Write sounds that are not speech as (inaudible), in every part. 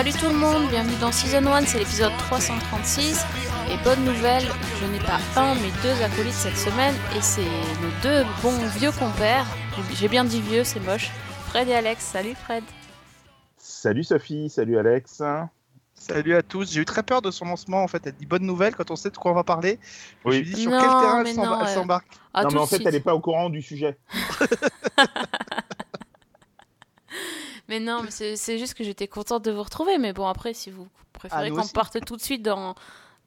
Salut tout le monde, bienvenue dans Season 1, c'est l'épisode 336. Et bonne nouvelle, je n'ai pas un mais deux acolytes cette semaine et c'est nos deux bons vieux compères. J'ai bien dit vieux, c'est moche. Fred et Alex, salut Fred. Salut Sophie, salut Alex. Salut à tous. J'ai eu très peur de son lancement. En fait, elle dit bonne nouvelle quand on sait de quoi on va parler. Oui. Je me suis dit sur Non, quel terrain mais elle euh, s'embarque. Ah, non mais en fait suite. elle n'est pas au courant du sujet. (laughs) Mais non, c'est juste que j'étais contente de vous retrouver. Mais bon, après, si vous préférez Ah, qu'on parte tout de suite dans,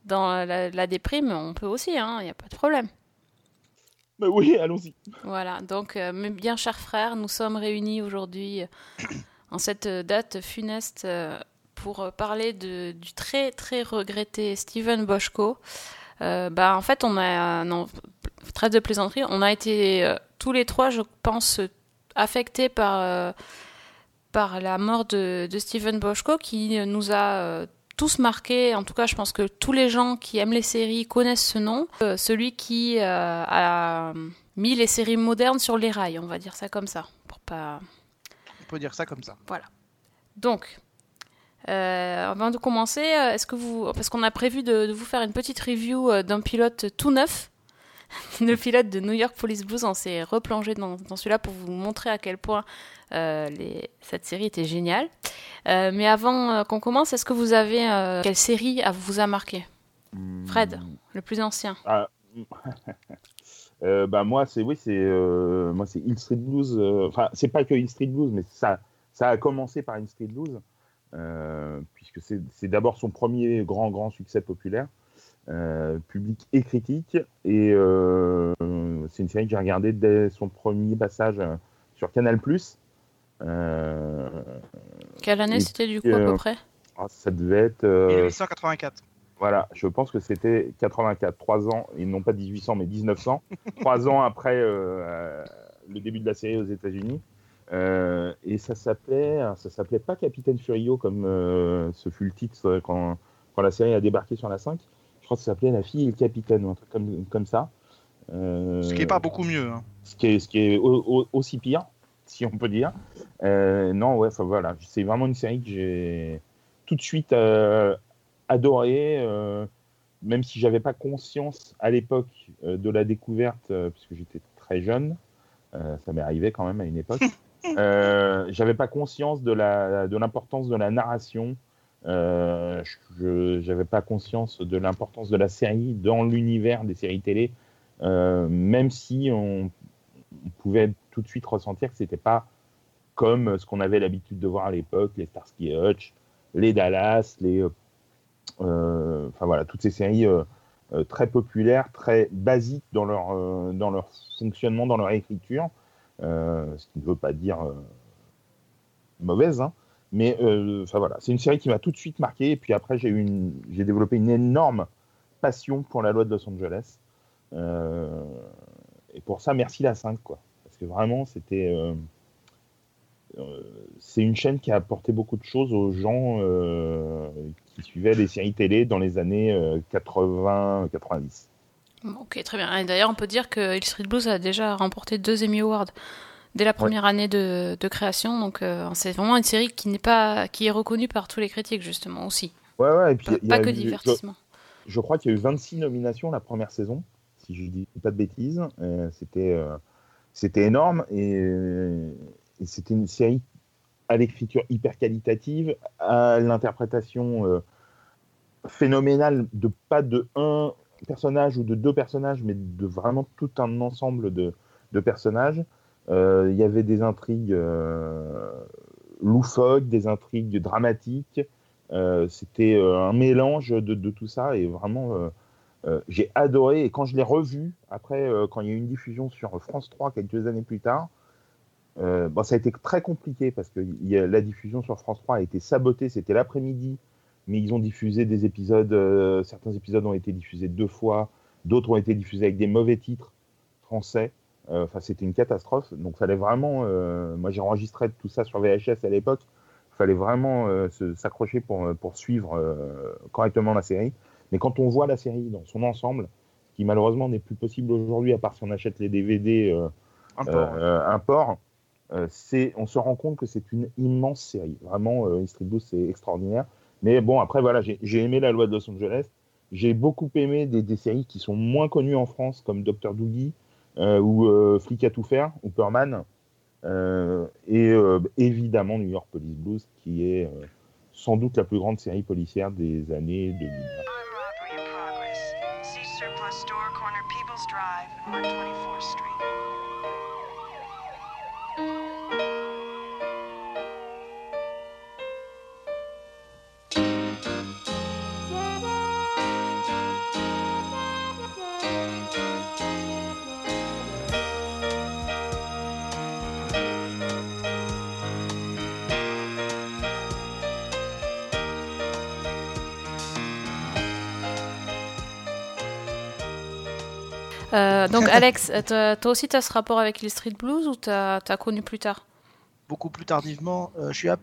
dans la, la déprime, on peut aussi, il n'y a pas de problème. Bah oui, allons-y. Voilà, donc euh, mes bien chers frères, nous sommes réunis aujourd'hui euh, en cette euh, date funeste euh, pour euh, parler de, du très très regretté Steven Boschko. Euh, bah, en fait, on a, euh, non, trêve de plaisanterie, on a été euh, tous les trois, je pense, euh, affectés par, euh, par la mort de, de Steven Boschko qui euh, nous a euh, tous marqués. En tout cas, je pense que tous les gens qui aiment les séries connaissent ce nom. Euh, celui qui euh, a mis les séries modernes sur les rails, on va dire ça comme ça, pour pas. On peut dire ça comme ça. Donc, euh, avant de commencer, est-ce que vous, parce qu'on a prévu de, de vous faire une petite review d'un pilote tout neuf, (laughs) le pilote de New York Police Blues, on s'est replongé dans, dans celui-là pour vous montrer à quel point euh, les- cette série était géniale. Euh, mais avant euh, qu'on commence, est-ce que vous avez quelle série vous a marqué, Fred, le plus ancien Ah. (laughs) Euh, bah moi c'est oui c'est moi c'est Hill Street Blues. Enfin c'est pas que Hill Street Blues mais ça ça a commencé par Hill Street Blues euh, puisque c'est c'est d'abord son premier grand grand succès populaire. Euh, public et critique et euh, c'est une série que j'ai regardée dès son premier passage euh, sur Canal+. Euh, Quelle année c'était du coup à peu euh, près ah, ça devait être euh, 1884. Voilà, je pense que c'était 84, 3 ans, et non pas 1800, mais 1900, 3 (laughs) ans après le début de la série aux États-Unis. Euh, et ça s'appelait, alors, ça s'appelait pas Capitaine Furio comme euh, ce fut le titre quand, quand la série a débarqué sur la 5. Je crois que ça s'appelait La fille et le capitaine ou un truc comme, comme ça. Euh, Ce qui est pas beaucoup mieux. hein. ce qui est, ce qui est au- au- aussi pire, (laughs) si on peut dire. Euh, non, ouais, enfin voilà, c'est vraiment une série que j'ai tout de suite euh, adorée, euh, même si j'avais pas conscience à l'époque euh, de la découverte, euh, puisque j'étais très jeune, euh, ça m'est arrivé quand même à une époque. (laughs) J'avais pas conscience de la de l'importance de la narration. Euh, je j'avais pas conscience de l'importance de la série dans l'univers des séries télé, euh, même si on, pouvait tout de suite ressentir que c'était pas comme ce qu'on avait l'habitude de voir à l'époque, les Starsky et Hutch, les Dallas, les, euh, euh, enfin voilà, toutes ces séries très populaires, très basiques dans leur dans leur fonctionnement, dans leur écriture, ce qui ne veut pas dire mauvaise, hein, mais euh, enfin voilà, c'est une série qui m'a tout de suite marqué. Et puis après, j'ai développé une énorme passion pour la loi de Los Angeles. Euh, et pour ça, merci la 5, quoi. Parce que vraiment, c'était. euh, c'est une chaîne qui a apporté beaucoup de choses aux gens qui suivaient les séries télé dans les années euh, 80-90. Ok, très bien. Et d'ailleurs, on peut dire que Hill Street Blues a déjà remporté deux Emmy Awards dès la première année de, de création. Donc, euh, c'est vraiment une série qui n'est pas, qui est reconnue par tous les critiques justement aussi. Ouais, ouais, et puis Pas, il y a pas que eu- divertissement. Je, je crois qu'il y a eu 26 nominations la première saison, si je dis pas de bêtises. Euh, c'était, euh, c'était énorme et, et c'était une série à l'écriture hyper qualitative, à l'interprétation phénoménale de pas de un personnage ou de deux personnages, mais de vraiment tout un ensemble de, de personnages. Euh, Il y avait des intrigues euh, loufoques, des intrigues dramatiques. Euh, C'était un mélange de, tout ça et vraiment, j'ai adoré. Et quand je l'ai revu, après, quand il y a eu une diffusion sur France 3 quelques années plus tard, bon, ça a été très compliqué parce que la diffusion sur France 3 a été sabotée. C'était l'après-midi, mais ils ont diffusé des épisodes. certains épisodes ont été diffusés deux fois, d'autres ont été diffusés avec des mauvais titres français. Euh, Enfin, c'était une catastrophe. Donc, fallait vraiment. euh, moi, j'ai enregistré tout ça sur VHS à l'époque. Fallait vraiment euh, s'accrocher pour, pour suivre correctement la série. Mais quand on voit la série dans son ensemble, qui malheureusement n'est plus possible aujourd'hui, à part si on achète les DVD import. Euh, on se rend compte que c'est une immense série. Vraiment, euh, Street Blues, c'est extraordinaire. Mais bon, après, voilà, j'ai aimé La Loi de Los Angeles. J'ai beaucoup aimé des, des séries qui sont moins connues en France, comme Dr. Doogie ou euh, Flic à tout faire, ou Perman. Euh, et euh, évidemment, New York Police Blues, qui est euh, sans doute la plus grande série policière des années 2000. Armed robbery in progress. See surplus store corner Peebles Drive, North 24th Street. Donc (laughs) Alex, euh, toi aussi tu as ce rapport avec les Street Blues ou tu as, connu plus tard? Beaucoup plus tardivement. Euh, je suis à...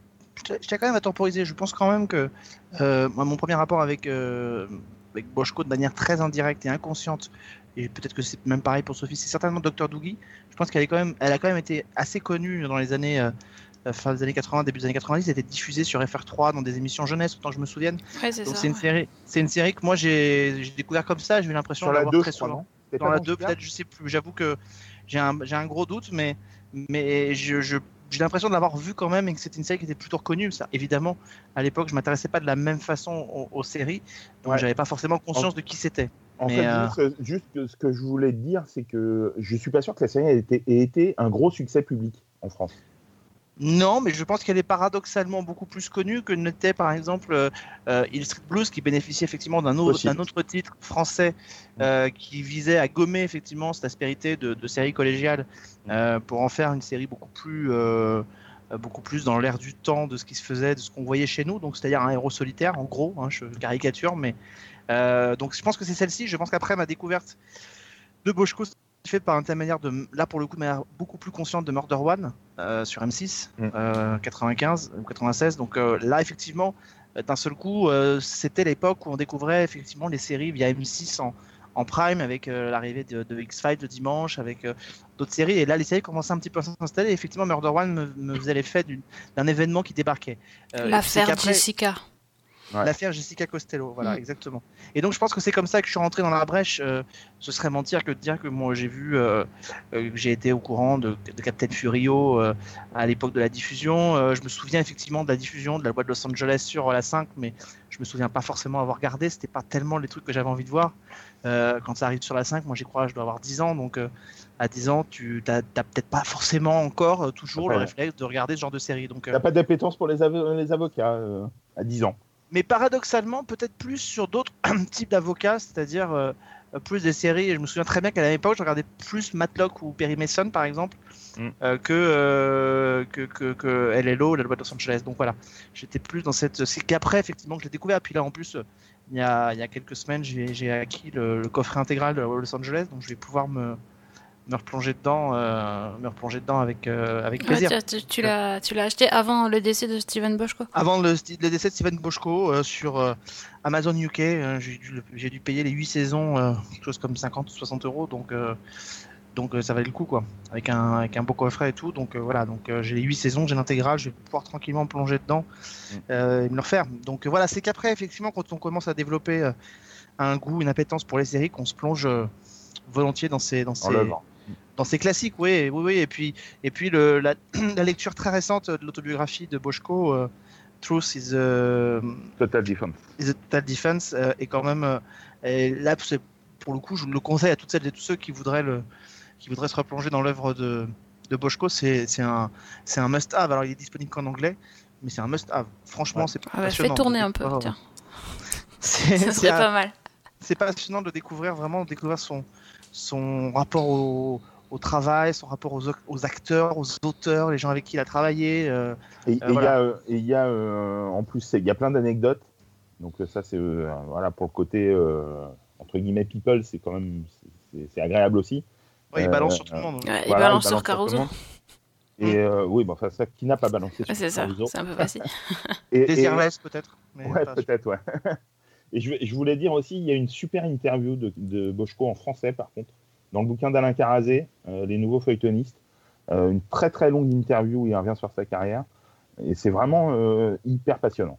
quand même à temporiser. Je pense quand même que euh, moi, mon premier rapport avec, euh, avec Boschko de manière très indirecte et inconsciente, et peut-être que c'est même pareil pour Sophie, c'est certainement Dr. Doogie. Je pense qu'elle est quand même, elle a quand même été assez connue dans les années. fin des années 80, début des années 90, elle était diffusée sur FR3 dans des émissions jeunesse, autant que je me souvienne. Ouais, c'est une série, c'est une série que moi j'ai j'ai découvert comme ça. J'ai eu l'impression de la l'avoir 2, très souvent dans la dans 2 Super peut-être je sais plus j'avoue que j'ai un, j'ai un gros doute mais mais je, je- j'ai l'impression de l'avoir vu quand même et que c'était une série qui était plutôt reconnue ça évidemment à l'époque je m'intéressais pas de la même façon aux, aux séries donc Ouais. j'avais pas forcément conscience de qui c'était En Mais, fait, euh, juste, juste que ce que je voulais te dire, c'est que je suis pas sûr que la série ait été, ait été un gros succès public en France. Non mais je pense qu'elle est paradoxalement beaucoup plus connue que n'était par exemple euh, euh, Hill Street Blues qui bénéficiait effectivement d'un autre, Possible. d'un autre titre français euh, qui visait à gommer effectivement cette aspérité de, de série collégiale euh, pour en faire une série beaucoup plus beaucoup plus dans l'air du temps de ce qui se faisait, de ce qu'on voyait chez nous, donc c'est-à-dire un héros solitaire en gros, hein, je caricature, mais donc je pense que c'est celle-ci. Je pense qu'après ma découverte de Boschko, fait par intermédiaire de là pour le coup de manière beaucoup plus consciente de Murder One euh, sur M6 Mm. euh, 95 ou 96. Donc euh, là effectivement d'un seul coup euh, c'était l'époque où on découvrait effectivement les séries via M6 en, en prime avec euh, l'arrivée de, de X-Files le dimanche avec euh, d'autres séries et là les séries commençaient un petit peu à s'installer et effectivement Murder One me, me faisait l'effet d'un événement qui débarquait. Euh, L'affaire Jessica. Ouais. L'affaire Jessica Costello, voilà, Mm. exactement. Et donc je pense que c'est comme ça que je suis rentré dans la brèche. euh, ce serait mentir que de dire que moi j'ai vu, euh, euh, que j'ai été au courant de, de Captain Furio euh, à l'époque de la diffusion. Je me souviens effectivement de la diffusion de la loi de Los Angeles sur la 5, mais je me souviens pas forcément avoir regardé. C'était pas tellement les trucs que j'avais envie de voir. Quand ça arrive sur la 5, moi j'y crois, je dois avoir 10 ans, donc à 10 ans, tu t'as peut-être pas forcément encore toujours le Après, réflexe de regarder ce genre de série. Donc, euh, T'as pas d'appétence pour les, les avocats euh, à 10 ans. Mais paradoxalement peut-être plus sur d'autres (clears throat) types d'avocats, c'est-à-dire euh, plus des séries. Je me souviens très bien qu'à l'époque, je regardais plus Matlock ou Perry Mason, par exemple, Mm. euh, que, euh, que, que, que LLO, la loi de Los Angeles. Donc voilà, j'étais plus dans cette. C'est qu'après, effectivement, que j'ai découvert. Puis là, en plus, il y a, il y a quelques semaines, j'ai j'ai acquis le, le coffret intégral de la loi de Los Angeles, donc je vais pouvoir me, me replonger dedans, euh, me replonger dedans avec, euh, avec plaisir. tu tu- tu l'as tu l'as acheté avant le décès de Steven Boschko Avant le, le décès de Steven Boschko euh, sur euh, Amazon UK, euh, j'ai dû, j'ai dû payer les 8 saisons, euh, quelque chose comme 50 ou 60 euros, donc, euh, donc euh, ça valait le coup, quoi, avec un, avec un beau coffret et tout. Donc euh, voilà, donc euh, j'ai les 8 saisons, j'ai l'intégrale, je vais pouvoir tranquillement me plonger dedans euh, et me le refaire. Donc euh, voilà, c'est qu'après, effectivement, quand on commence à développer euh, un goût, une appétence pour les séries, qu'on se plonge euh, volontiers dans ces, dans ces. Dans ces classiques, oui, oui, oui. Et puis, et puis le, la, (clears throat) la lecture très récente de l'autobiographie de Boschko, euh, Truth is a, Total Defense. is a Total Defense, euh, est quand même. euh, et là, pour le coup, je le conseille à toutes celles et tous ceux qui voudraient, le, qui voudraient se replonger dans l'œuvre de, de Boschko. C'est un, must-have. Alors, il est disponible qu'en anglais, mais c'est un must-have. Franchement, Ouais. c'est Ah bah, Fais passionnant. tourner un peu, Oh. tiens. (laughs) Ça serait un- pas mal. c'est passionnant de découvrir vraiment de découvrir son son rapport au, au travail, son rapport aux, aux acteurs, aux auteurs, les gens avec qui il a travaillé. euh, Et et il y voilà. a, euh, et il y a euh, en plus, il y a plein d'anecdotes. Donc euh, ça, c'est euh, voilà pour le côté euh, entre guillemets people, c'est quand même c'est- agréable aussi. ouais, il Euh, balance sur tout le monde. Ouais, il balance il sur tout le Caruso. monde. Et euh, oui, bon, enfin ça, qui n'a pas balancé sur c'est ça, Caruso. c'est un peu facile. (laughs) Et, et- Désirless peut-être. Ouais, peut-être, ouais. (laughs) Et je, je voulais dire aussi, il y a une super interview de, de Boschko en français, par contre, dans le bouquin d'Alain Carazé, euh, Les Nouveaux Feuilletonistes. Euh, une très très longue interview où il revient sur sa carrière. Et c'est vraiment euh, hyper passionnant.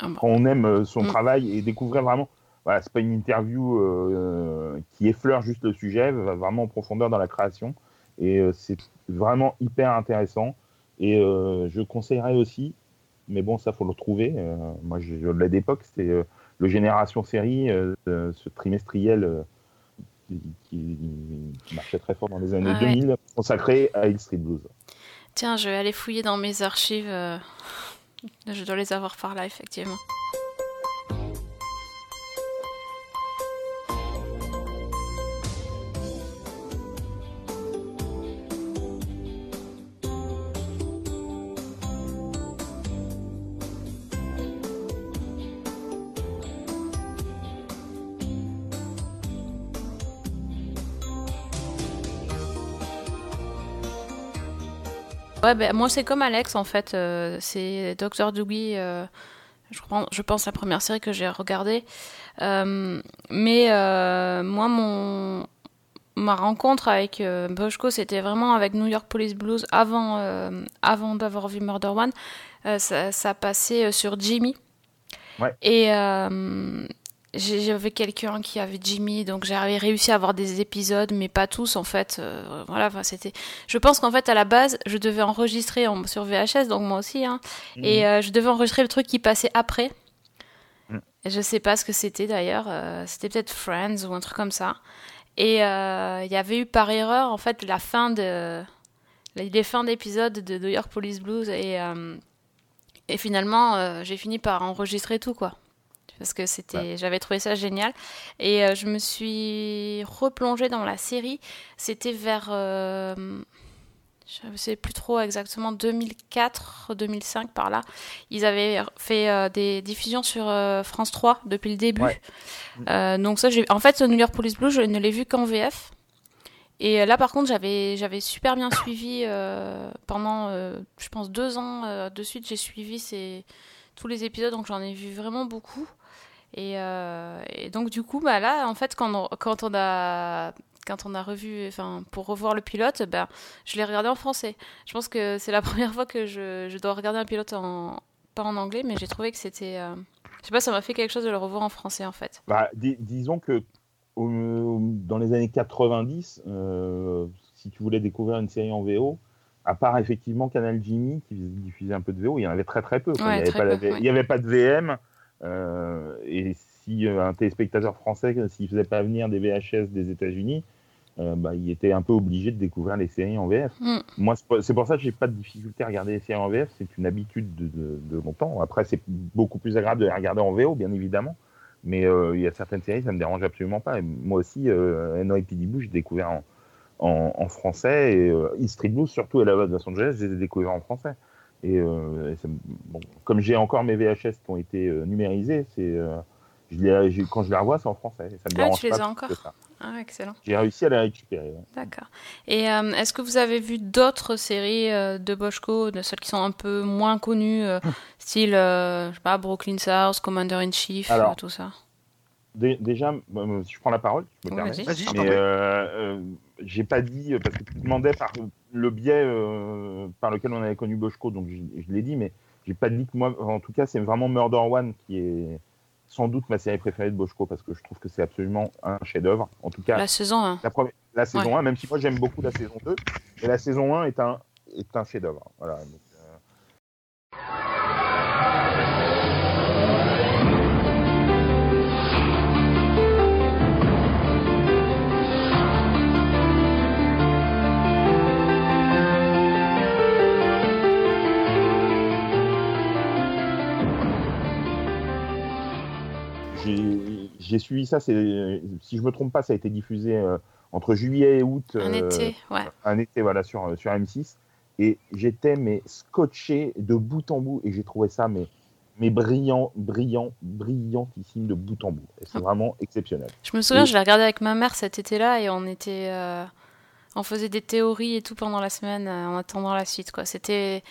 Ah. Quand on aime son Mm. travail et découvrir vraiment. Voilà, c'est pas une interview euh, qui effleure juste le sujet, va vraiment en profondeur dans la création. Et euh, c'est vraiment hyper intéressant. Et euh, je conseillerais aussi, mais bon, ça faut le retrouver. euh, moi, je, je l'ai d'époque, c'était le Génération Série, ce trimestriel qui, marchait très fort dans les années Ah ouais. 2000, consacré à Hill Street Blues. Tiens, je vais aller fouiller dans mes archives. euh, Je dois les avoir par là, effectivement. Ouais, ben, moi c'est comme Alex en fait. euh, c'est Dr. Doogie. euh, je, prends- je pense la première série que j'ai regardée. Euh, mais moi, mon ma rencontre avec Boschko, c'était vraiment avec New York Police Blues avant, avant d'avoir vu Murder One. Ça, ça passait sur Jimmy. Ouais. Et j'avais quelqu'un qui avait Jimmy, donc j'avais réussi à avoir des épisodes, mais pas tous en fait. Euh, voilà, enfin, c'était. Je pense qu'en fait à la base, je devais enregistrer en- sur VHS, donc moi aussi, hein, et euh, je devais enregistrer le truc qui passait après. Mhm. Et je sais pas ce que c'était d'ailleurs. euh, c'était peut-être Friends ou un truc comme ça. Et il y avait eu par erreur en fait la fin de les fins d'épisode de New York Police Blues et et finalement j'ai fini par enregistrer tout quoi parce que c'était j'avais trouvé ça génial et euh, je me suis replongée dans la série c'était vers euh, je ne sais plus trop exactement 2004 2005 par là ils avaient fait euh, des diffusions sur France 3 depuis le début Ouais. Donc ça j'ai en fait New York Police Blues je ne l'ai vu qu'en VF et là, par contre, j'avais j'avais super bien suivi euh, pendant, euh, je pense, deux ans euh, de suite. J'ai suivi ces, tous les épisodes, donc j'en ai vu vraiment beaucoup. Et, euh, et donc, du coup, bah là, en fait, quand on, quand on a quand on a revu, enfin, pour revoir le pilote, ben, je l'ai regardé en français. Je pense que c'est la (laughs) première fois que je, je dois regarder un pilote en pas en anglais, mais j'ai trouvé que c'était, euh, je sais pas, ça m'a fait quelque chose de le revoir en français, en fait. Bah, dis- disons que au- dans les années 90, euh, si tu voulais découvrir une série en VO, à part effectivement Canal Jimmy qui diffusait un peu de VO, il y en avait très très peu. Ouais, il n'y ouais. avait pas de VM. Euh, et si euh, un téléspectateur français, s'il faisait pas venir des VHS des États-Unis, euh, bah, il était un peu obligé de découvrir les séries en VF. Mm. Moi, c'est pour- ça que j'ai pas de difficulté à regarder les séries en VF. C'est une habitude de, de- de longtemps. Après, c'est beaucoup plus agréable de les regarder en VO, bien évidemment. Mais euh, il y a certaines séries, ça me dérange absolument pas. Et moi aussi, euh, NYPD Blue, j'ai découvert en, en, en français. Et euh, East Street Blues, surtout et la de Los Angeles, je les ai découverts en français. Et, euh, et ça me- bon, comme j'ai encore mes VHS qui ont été euh, numérisés, c'est euh, je les- j'ai- quand je les revois, c'est en français. Ça me Ah, dérange tu les pas as encore. Ah, excellent. J'ai réussi à les récupérer. ouais. D'accord. Et euh, est-ce que vous avez vu d'autres séries euh, de Boschko, de celles qui sont un peu moins connues, euh, style, euh, je sais pas, Brooklyn South, Commander in Chief, Alors, tout ça? Dé- Déjà, si je prends la parole, je me Oui, permets. vas-y. Euh, euh, j'ai pas dit, parce que tu demandais par le biais euh, par lequel on avait connu Boschko, donc je, je l'ai dit, mais j'ai pas dit que moi, en tout cas, c'est vraiment Murder One qui est sans doute ma série préférée de Boschko, parce que je trouve que c'est absolument un chef-d'œuvre. En tout cas, La saison 1. la, première- la saison Ouais. 1, même si moi j'aime beaucoup la saison 2, et la saison 1 est un, est un chef-d'œuvre. Voilà. donc, euh, J'ai suivi ça, si je me trompe pas, ça a été diffusé euh, entre juillet et août. Un euh, été, ouais. un été voilà sur sur M6 et j'étais mais scotché de bout en bout et j'ai trouvé ça mais mais brillant brillant brillantissime de bout en bout c'est vraiment exceptionnel. Je me souviens, je l'ai regardé avec ma mère cet été-là et on était. euh, on faisait des théories et tout pendant la semaine euh, en attendant la suite, quoi. C'était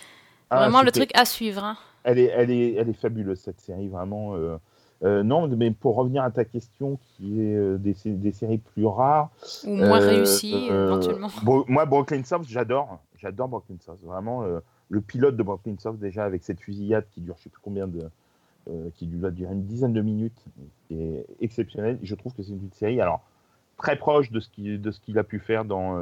Ah, vraiment le truc à suivre. hein. Elle est elle est elle est fabuleuse cette série vraiment. euh, Euh, non, mais pour revenir à ta question, qui est euh, des, des séries plus rares. Ou moins euh, réussi, euh, éventuellement. Bro- moi, Brooklyn South, j'adore. J'adore Brooklyn South. Vraiment, le pilote de Brooklyn South, déjà, avec cette fusillade qui dure, je sais plus combien de. qui doit durer une dizaine de minutes, qui est exceptionnel. Je trouve que c'est une série, alors, très proche de ce qu'il a pu faire dans.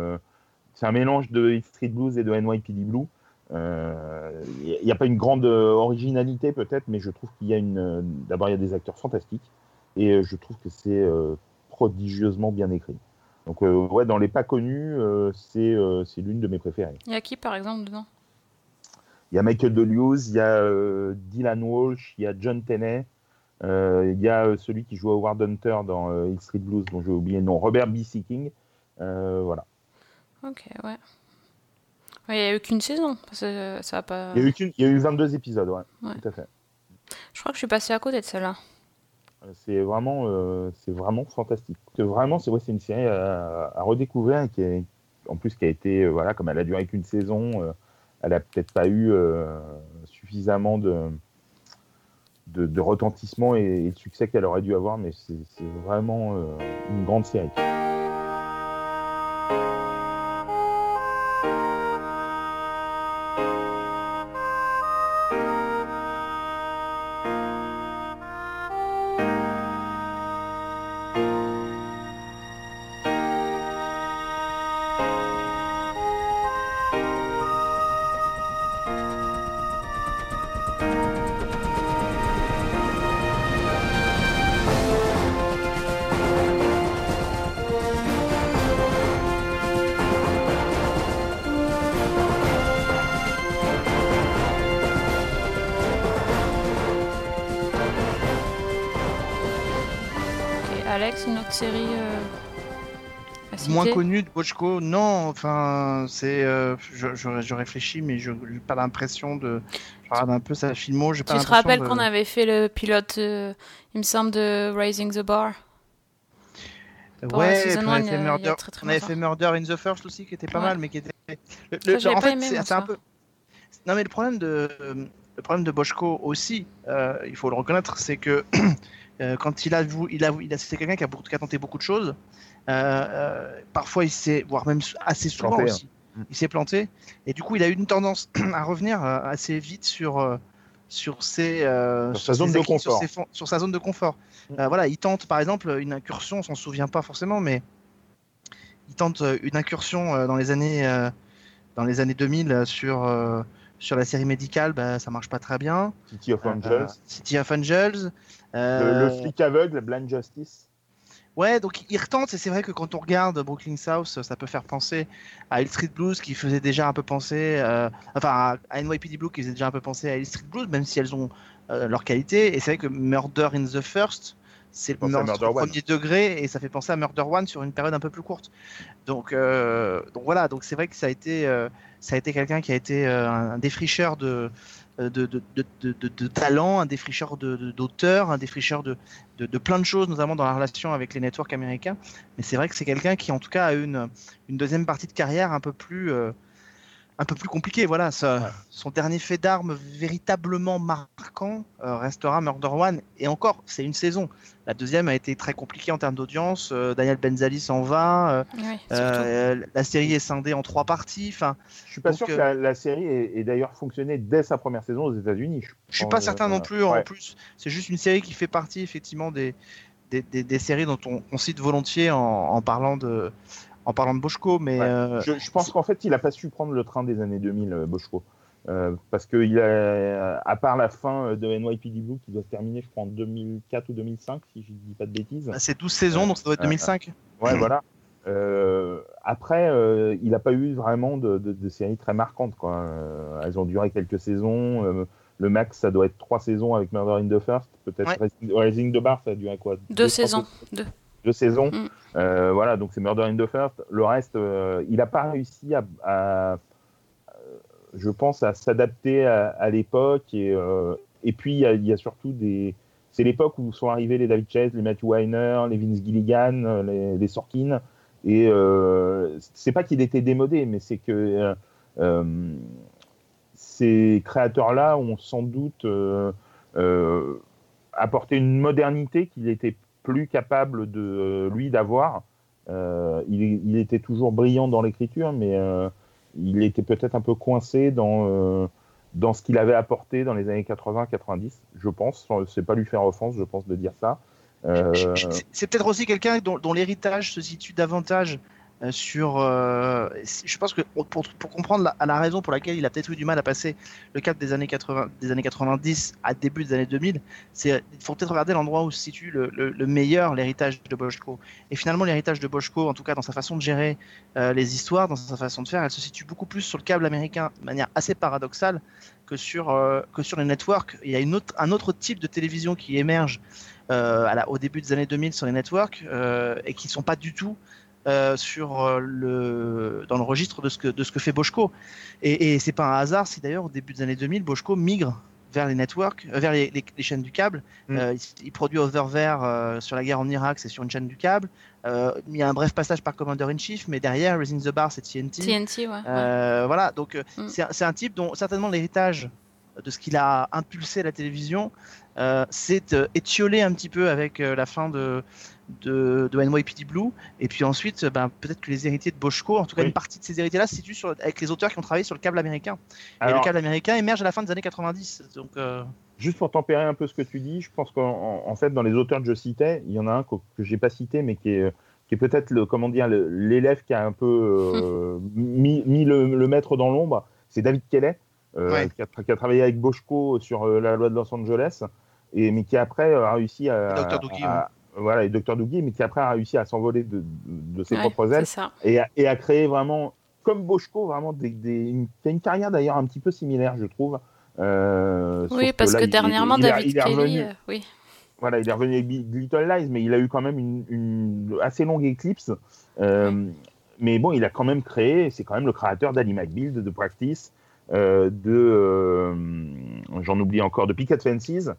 c'est un mélange de Street Blues et de NYPD Blue. Euh, Il n'y a pas une grande euh, originalité peut-être, mais je trouve qu'il y a une. euh, D'abord, il y a des acteurs fantastiques et euh, je trouve que c'est euh, prodigieusement bien écrit. Donc, euh, ouais, dans les pas connus, euh, c'est euh, l'une de mes préférées. Il y a qui, par exemple, dedans? Il y a Michael Deleuze, il y a euh, Dylan Walsh, il y a John Tenney, euh, il y a euh, celui qui joue Howard Hunter dans euh, Hill Street Blues, dont j'ai oublié le nom, Robert B. Seeking. Euh, voilà. Ok, ouais. Il n'y a eu qu'une saison. ça va pas... Il y, a eu qu'une- il y a eu 22 épisodes, ouais, Ouais. tout à fait. Je crois que je suis passée à côté de celle-là. Euh, C'est vraiment, euh, c'est vraiment fantastique. C'est vraiment, c'est ouais, c'est une série à, à redécouvrir et qui est, en plus qui a été, euh, voilà, comme elle a duré qu'une saison, euh, elle a peut-être pas eu suffisamment de, de, de retentissement et, et de succès qu'elle aurait dû avoir, mais c'est vraiment une grande série. Bochco, non. Enfin, c'est. euh, je, je, je réfléchis, mais je n'ai pas l'impression de. Je regarde un peu sa filmo. pas Tu te rappelles de- qu'on avait fait le pilote, euh, il me semble, de Raising the Bar? Pour Ouais, on avait fait a Murder. très, très On avait fait Murder in the First aussi, qui était pas Ouais. mal, mais qui était. Le, Ça, le- en pas fait, c'est un peu. Non, mais le problème de le problème de Boschko aussi, euh, il faut le reconnaître, c'est que (clears throat) euh, quand il a vu, il a, il a c'est quelqu'un qui a, beaucoup, qui a tenté beaucoup de choses. Euh, euh, parfois, il s'est, voire même assez souvent Planté, hein. aussi, Mm. il s'est planté. Et du coup, il a eu une tendance (clears throat) à revenir euh, assez vite sur sur ses euh, Sur sa ses zone de acquis, sur confort. ses fon- sur sa zone de confort. Mm. Euh, voilà, il tente par exemple une incursion, on s'en souvient pas forcément, mais il tente une incursion euh, dans les années dans les années 2000 euh, sur sur la série médicale, bah, ça marche pas très bien. City of Angels, City of Angels. le, le flic aveugle, Blind Justice. Ouais, donc il retente, et c'est vrai que quand on regarde Brooklyn South, ça peut faire penser à Hill Street Blues qui faisait déjà un peu penser, euh, enfin à, NYPD Blue qui faisait déjà un peu penser à Hill Street Blues, même si elles ont euh, leur qualité. Et c'est vrai que Murder in the First, c'est le Murder premier degré, et ça fait penser à Murder One sur une période un peu plus courte. Donc, euh, donc voilà, donc c'est vrai que ça a été, ça a été quelqu'un qui a été un défricheur de, de, de, de, de, de- talent, un défricheur de- de- d'auteur, un défricheur de, plein de choses, notamment dans la relation avec les networks américains. Mais c'est vrai que c'est quelqu'un qui, en tout cas, a une, une deuxième partie de carrière un peu plus, euh, un peu plus compliquée. Voilà, ça- son dernier fait d'armes véritablement marquant euh, restera Murder One. Et encore, c'est une saison. La deuxième a été très compliquée en termes d'audience. Euh, Daniel Benzali s'en va. euh, euh, la série est scindée en trois parties. Enfin, Je suis pas Donc, sûr euh, que la, la série ait, ait d'ailleurs fonctionné dès sa première saison aux États-Unis. Je suis pense, pas certain non plus. En ouais. plus, c'est juste une série qui fait partie effectivement des, des, des- des séries dont on, on cite volontiers en, en parlant de en parlant de Boschko, mais Ouais. euh, Je, je pense qu'en fait, il n'a pas su prendre le train des années 2000, euh, Boschko. Euh, parce que il a, à part la fin de NYPD Blue qui doit se terminer, je crois, en 2004 ou 2005, si je ne dis pas de bêtises. c'est 12 saisons, donc ça doit être Ouais. 2005. Ouais, voilà. Euh, après, euh, il n'a pas eu vraiment de, de, de séries très marquantes. Quoi. Euh, elles ont duré quelques saisons. Euh, le max, ça doit être trois saisons avec Murder in the First. Peut-être Ouais. Rising, Rising the Bar, ça a duré quoi? Deux trois saisons. Deux. Deux saisons. Mm. Euh, voilà, donc c'est Murder in the First. Le reste, euh, il n'a pas réussi à, à- euh, je pense, à s'adapter à, à l'époque. Et, euh, et puis, il y, a, il y a surtout des. C'est l'époque où sont arrivés les David Chase, les Matthew Weiner, les Vince Gilligan, les, les Sorkin. Et c'est pas qu'il était démodé, mais c'est que ces créateurs-là ont sans doute apporté une modernité qu'il était plus capable de euh, lui d'avoir. Euh, il, était toujours brillant dans l'écriture, mais euh, il était peut-être un peu coincé dans, dans ce qu'il avait apporté dans les années 80-90, je pense. C'est pas lui faire offense, je pense, de dire ça. C'est- peut-être aussi quelqu'un dont l'héritage se situe davantage euh, sur. euh, je pense que pour, comprendre la, la raison pour laquelle il a peut-être eu du mal à passer le cap des années 80, des années 90 à début des années 2000, c'est il faut peut-être regarder l'endroit où se situe le, le- le meilleur l'héritage de Boschko. Et finalement, l'héritage de Boschko, en tout cas dans sa façon de gérer euh, les histoires, dans sa façon de faire, elle se situe beaucoup plus sur le câble américain de manière assez paradoxale que sur que sur les networks. Il y a une autre, un autre type de télévision qui émerge au début des années 2000 sur les networks et qui sont pas du tout euh, sur euh, le dans le registre de ce que de ce que fait Boschko et, et c'est pas un hasard si d'ailleurs au début des années 2000 Boschko migre vers les networks euh, vers les, les- les chaînes du câble Mm. Euh, il, il produit Overver euh, sur la guerre en Irak c'est sur une chaîne du câble Euh, il y a un bref passage par Commander in Chief mais derrière Raising the Bar c'est TNT TNT, ouais. ouais. voilà, donc Mm. c'est un- c'est un type dont certainement l'héritage de ce qu'il a impulsé à la télévision, euh, c'est euh, étiolé un petit peu avec euh, la fin de, de, de NYPD Blue. Et puis ensuite, ben, peut-être que les héritiers de Boschko, en tout cas Oui. une partie de ces héritiers-là, se situent sur, avec les auteurs qui ont travaillé sur le câble américain. et le câble américain émerge à la fin des années 90. Donc, euh, Juste pour tempérer un peu ce que tu dis, je pense qu'en en- en fait, dans les auteurs que je citais, il y en a un que, que j'ai pas cité, mais qui est, qui est peut-être le, comment dire, l'élève qui a un peu euh, (laughs) mis, mis le, le maître dans l'ombre. C'est David Kelly, euh, Ouais. qui, a, qui a travaillé avec Boschko sur euh, la loi de Los Angeles, et, mais qui après a réussi à- Voilà, et Dr. Doogie, mais qui après a réussi à s'envoler de, de- ses Ouais, propres ailes et, a- et a créé vraiment, comme Boschko, vraiment des, des- une, qui a une carrière d'ailleurs un petit peu similaire, je trouve. Euh, Oui, parce là, que dernièrement, il David il est Kelly, revenu- euh, oui. voilà, il est revenu avec Little Lies, mais il a eu quand même une, une assez longue éclipse. Euh, mais bon, il a quand même créé, c'est quand même le créateur d'Ali McBeal, de, Practice, euh, de, j'en oublie encore, de Picket Fences.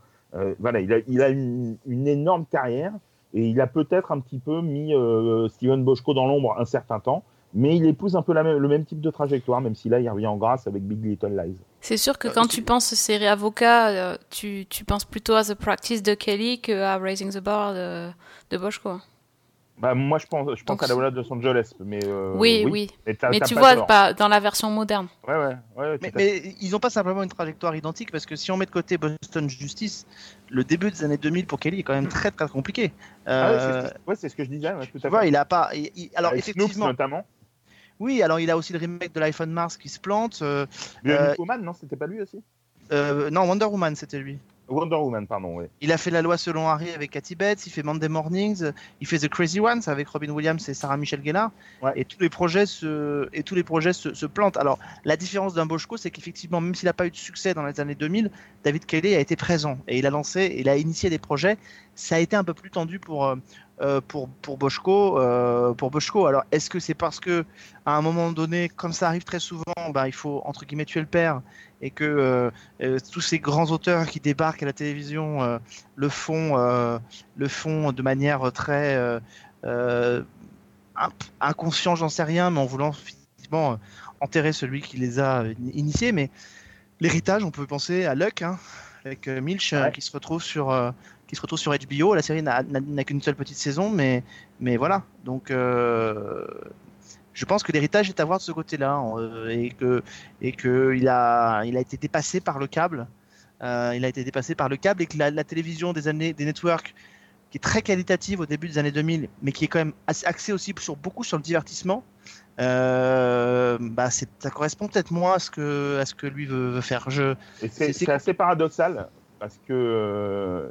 Voilà, il a, il a une, une énorme carrière et il a peut-être un petit peu mis euh, Steven Boschko dans l'ombre un certain temps, mais il épouse un peu la même- le même type de trajectoire, même si là, il revient en grâce avec Big Little Lies. C'est sûr que Euh, quand tu penses série avocat, euh, tu, tu penses plutôt à The Practice de Kelly que à Raising the Bar de, de Boschko. Bah, moi, je pense, je pense Donc, à la loi de Los Angeles, mais euh, oui, oui. Mais, tu vois, pas dans la version moderne. Ouais, ouais, ouais. mais, ils n'ont pas simplement une trajectoire identique parce que si on met de côté Boston Justice, le début des années 2000 pour Kelly est quand même très très compliqué. Ah ouais, c'est Euh, ce que- ouais, c'est ce que je disais. tout à tu vois, fait. il a pas. il- il- alors Avec Snoops, effectivement, notamment. oui, alors il a aussi le remake de l'iPhone Mars qui se plante. euh, Euh, Woman, non, c'était pas lui aussi? euh, non, Wonder Woman, c'était lui. Wonder Woman, pardon, oui. Il a fait La loi selon Harry avec Cathy Bates, il fait Monday Mornings, euh, il fait The Crazy Ones avec Robin Williams et Sarah Michelle Gellar. Ouais. Et tous les projets se, et tous les projets se, se plantent. Alors, la différence d'un Boschko, c'est qu'effectivement, même s'il n'a pas eu de succès dans les années 2000, David Kelly a été présent et il a lancé, il a initié des projets. Ça a été un peu plus tendu pour, euh, pour, pour Boschko. euh, pour Boschko. Alors, est-ce que c'est parce que à un moment donné, comme ça arrive très souvent, bah, il faut entre guillemets tuer le père et que euh, tous ces grands auteurs qui débarquent à la télévision le font, le font de manière très inconscient, j'en sais rien, mais en voulant euh, enterrer celui qui les a initiés. Mais l'héritage, on peut penser à Luck, hein, avec Milch, Ouais. qui se retrouve sur qui se retrouve sur HBO. La série n'a- qu'une seule petite saison, mais mais voilà. Donc euh, je pense que l'héritage est à voir de ce côté-là euh, et que et que il a il a été dépassé par le câble. Euh, il a été dépassé par le câble et que la, la télévision des années des networks qui est très qualitative au début des années 2000, mais qui est quand même assez axée aussi sur beaucoup sur le divertissement. Euh, bah ça correspond peut-être moins à ce que à ce que lui veut, veut faire. Je, C'est- assez paradoxal parce que euh,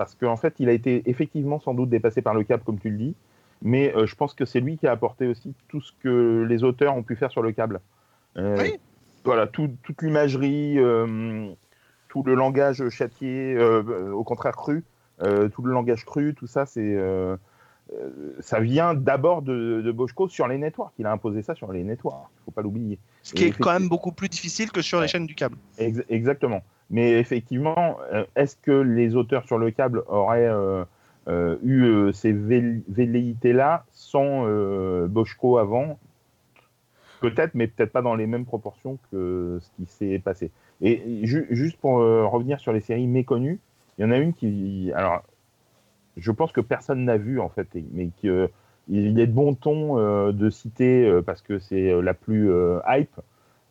parce qu'en fait, il a été effectivement sans doute dépassé par le câble, comme tu le dis, mais euh, je pense que c'est lui qui a apporté aussi tout ce que les auteurs ont pu faire sur le câble. Euh, Oui. Voilà, tout- toute l'imagerie, euh, tout le langage châtié, au contraire cru, tout le langage cru, tout ça, c'est ça vient d'abord de, de Boschko sur les networks. Il a imposé ça sur les networks, il faut pas l'oublier. ce qui Et est quand même beaucoup plus difficile que sur les chaînes du câble. Ex- exactement. Mais effectivement, euh, est-ce que les auteurs sur le câble auraient euh, euh, eu ces vel- velléités-là sans Boschko avant? Peut-être, mais peut-être pas dans les mêmes proportions que ce qui s'est passé. Et ju- juste pour revenir sur les séries méconnues, Il y en a une qui. Alors, je pense que personne n'a vu, en fait, mais qu'il est de bon ton de citer parce que c'est la plus hype.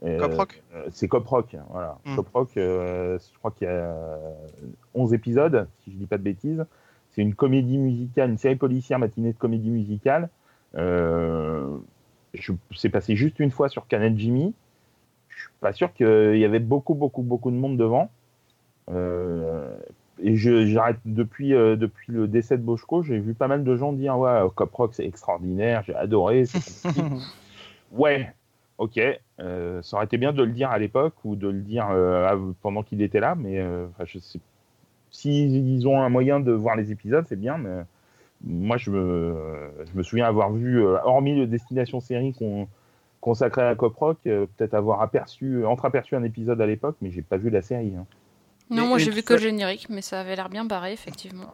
Euh, Cop Rock euh, c'est Cop Rock, voilà. Mm. Cop Rock, euh, je crois qu'il y a 11 épisodes, si je dis pas de bêtises. C'est une comédie musicale, une série policière matinée de comédie musicale. Je- c'est passé juste une fois sur Canal Jimmy. Je suis pas sûr qu'il y avait beaucoup, beaucoup, beaucoup de monde devant. Euh, et j'arrête depuis, euh, depuis le décès de Boschko, j'ai vu pas mal de gens dire ouais, Cop Rock c'est extraordinaire, j'ai adoré. (laughs) ouais, ok. euh, ça aurait été bien de le dire à l'époque ou de le dire euh, pendant qu'il était là, mais euh, je sais. S'ils ont un moyen de voir les épisodes, c'est bien, mais moi je me, je me souviens avoir vu, hormis le Destination Série qu'on consacré à Cop Rock, euh, peut-être avoir aperçu, entreaperçu un épisode à l'époque, mais j'ai pas vu la série. hein. Non, moi j'ai vu que le générique, mais ça avait l'air bien barré, effectivement.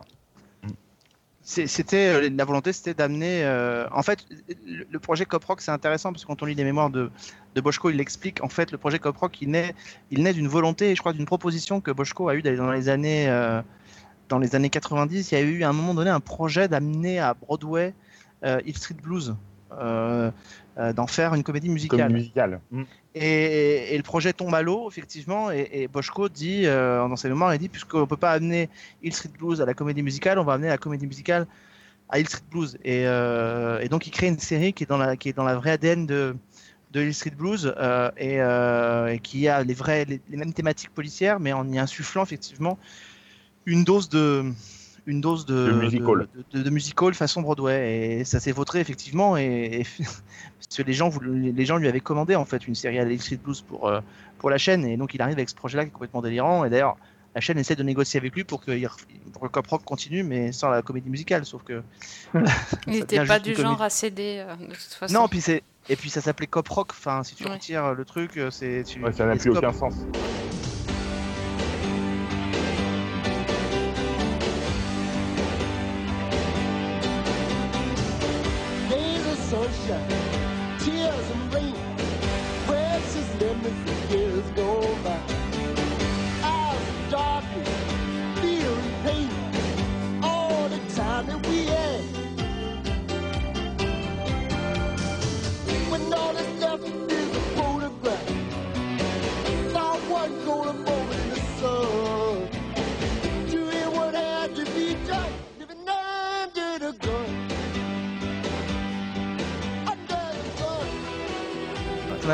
C'était euh, la volonté, c'était d'amener. euh, en fait, le, projet Cop Rock, c'est intéressant parce que quand on lit les mémoires de, Boschko, il l'explique. En fait, le projet Cop Rock, il naît, il naît d'une volonté, je crois, d'une proposition que Boschko a eue dans les années, euh, dans les années 90. Il y a eu à un moment donné un projet d'amener à Broadway Hill Street Blues, d'en faire une comédie musicale. Musicale. Mm. Et, et le projet tombe à l'eau, effectivement, et, et Boschko dit, euh, dans ses mémoires, il dit, puisqu'on ne peut pas amener Hill Street Blues à la comédie musicale, on va amener la comédie musicale à Hill Street Blues. Et, euh, et donc, il crée une série qui est dans la, qui est dans la vraie ADN de, de Hill Street Blues, euh, et, euh, et qui a les, vrais, les, les mêmes thématiques policières, mais en y insufflant, effectivement, une dose de... Une dose de, De musical. de, de- de musical façon Broadway et ça s'est vautré effectivement et, et (laughs) parce que les gens, voulaient- les gens lui avaient commandé en fait une série à Street Blues pour, euh, pour la chaîne et donc il arrive avec ce projet-là qui est complètement délirant et d'ailleurs la chaîne essaie de négocier avec lui pour que, pour que Cop Rock continue mais sans la comédie musicale sauf que Il (laughs) n'était pas du genre à céder, euh, de toute façon. non puis c'est et puis ça s'appelait Cop Rock enfin si tu Ouais. retires le truc euh, c'est Ouais, ça n'a plus scopes. aucun sens. Of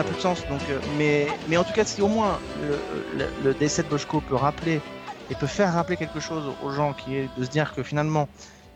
n'a plus de sens. Donc, euh, mais, mais en tout cas, si au moins le, le- le décès de Boschko peut rappeler et peut faire rappeler quelque chose aux gens, qui est de se dire que finalement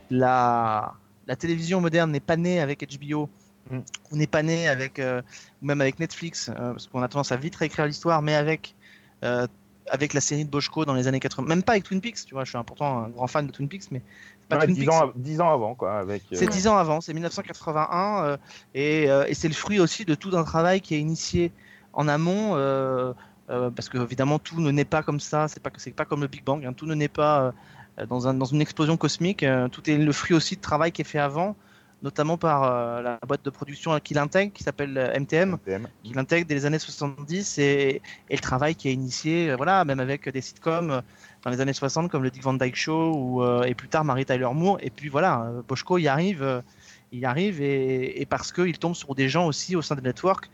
la, la télévision moderne n'est pas née avec HBO, Mm. ou n'est pas née avec, euh, même avec Netflix, euh, parce qu'on a tendance à vite réécrire l'histoire, mais avec euh, avec la série de Boschko dans les années 80, même pas avec Twin Peaks, tu vois, je suis pourtant un grand fan de Twin Peaks, mais pas Ouais, Twin dix, Peaks. ans, dix ans avant, quoi. Avec, C'est dix ans avant, c'est 1981, euh, et, euh, et c'est le fruit aussi de tout un travail qui est initié en amont, euh, euh, parce que évidemment tout ne naît pas comme ça, c'est pas c'est pas comme le Big Bang, hein, tout ne naît pas euh, dans, un, dans une explosion cosmique, euh, tout est le fruit aussi de travail qui est fait avant, notamment par euh, la boîte de production qui l'intègre, qui s'appelle euh, MTM, MTM. qui l'intègre dès les années 70 et, et le travail qui est initié, euh, voilà, même avec des sitcoms euh, dans les années 60 comme le Dick Van Dyke Show ou, euh, et plus tard Mary Tyler Moore. Et puis voilà, euh, Boschko y arrive, euh, il arrive et, et parce qu'il tombe sur des gens aussi au sein de network.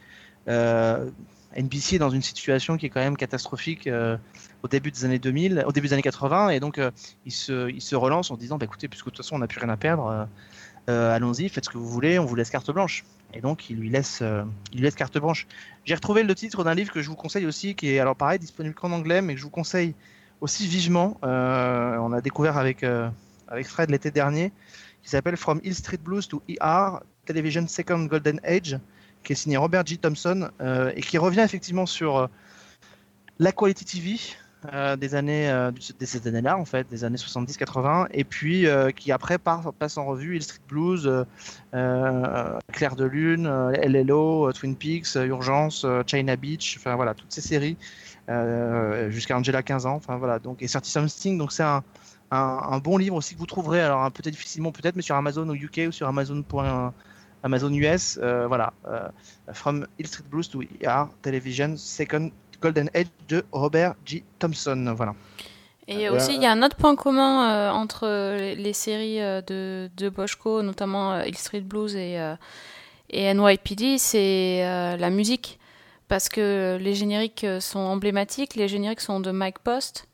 Euh, NBC est dans une situation qui est quand même catastrophique euh, au début des années 2000, au début des années 80, et donc euh, il, se, il se relance en disant bah, écoutez, puisque de toute façon on n'a plus rien à perdre, euh, allons-y, faites ce que vous voulez, on vous laisse carte blanche. Et donc il lui laisse, euh, il lui laisse carte blanche. J'ai retrouvé le titre d'un livre que je vous conseille aussi, qui est alors pareil disponible qu'en anglais, mais que je vous conseille aussi vivement. Euh, on a découvert avec avec Fred l'été dernier, qui s'appelle From Hill Street Blues to ER Television Second Golden Age, qui est signé Robert G. Thompson et qui revient effectivement sur la quality TV euh, des années euh, années-là en fait, des années 70-80, et puis euh, qui après part- passe en revue Hill Street Blues, euh, Claire de Lune, LLO, Twin Peaks, Urgence, China Beach, enfin voilà toutes ces séries jusqu'à Angela 15 ans, enfin voilà donc et Certi Something, donc c'est un, un, bon livre aussi que vous trouverez alors un- peut-être difficilement peut-être mais sur Amazon au UK ou sur Amazon. Amazon US, voilà, From Hill Street Blues to ER Television Second Golden Age de Robert G. Thompson, voilà. Et Euh, aussi, il y a un autre point commun euh, entre les, séries euh, de, de Boschko, notamment euh, Hill Street Blues et, euh, et NYPD, c'est euh, la musique. Parce que les génériques sont emblématiques, les génériques sont de Mike Post.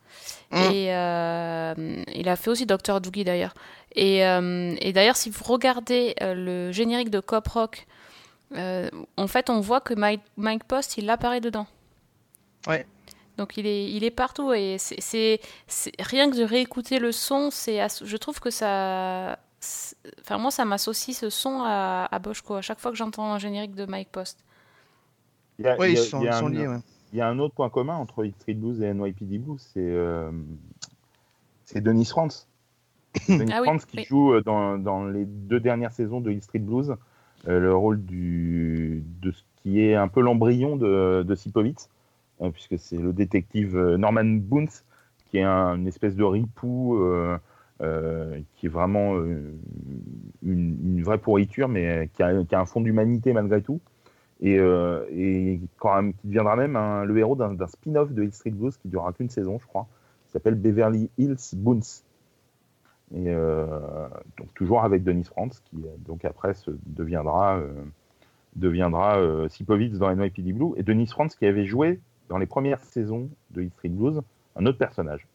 Mm. Et euh, il a fait aussi Dr. Doogie d'ailleurs. Et, euh, et d'ailleurs, si vous regardez euh, le générique de Cop Rock, euh, en fait, on voit que Mike, Mike Post, il apparaît dedans. Ouais. Donc il est, il est partout et c'est, rien que de réécouter le son, c'est, je trouve que ça, enfin moi ça m'associe ce son à, à Boschko à chaque fois que j'entends un générique de Mike Post. Il y a- Oui, il y ils sont, il y a ils sont un- liés. ouais. Il y a un autre point commun entre Hill Street Blues et NYPD Blues, c'est euh, c'est Denis Franz. (coughs) Denis Ah oui, qui oui. joue euh, dans, dans les deux dernières saisons de Hill Street Blues euh, le rôle du, de ce qui est un peu l'embryon de, de Sipowicz, euh, puisque c'est le détective euh, Norman Boons, qui est un- une espèce de ripou, euh, euh, qui est vraiment euh, une, vraie pourriture, mais qui a, un fond d'humanité malgré tout et, euh, quand même, qui deviendra même le héros d'un spin-off de Hill Street Blues qui durera qu'une saison, je crois, qui s'appelle Beverly Hills Boons. Et euh, donc toujours avec Denis Franz, qui euh, donc après se deviendra euh, euh, Sipowicz dans NYPD Blue, et Denis Franz qui avait joué dans les premières saisons de Hill Street Blues un autre personnage.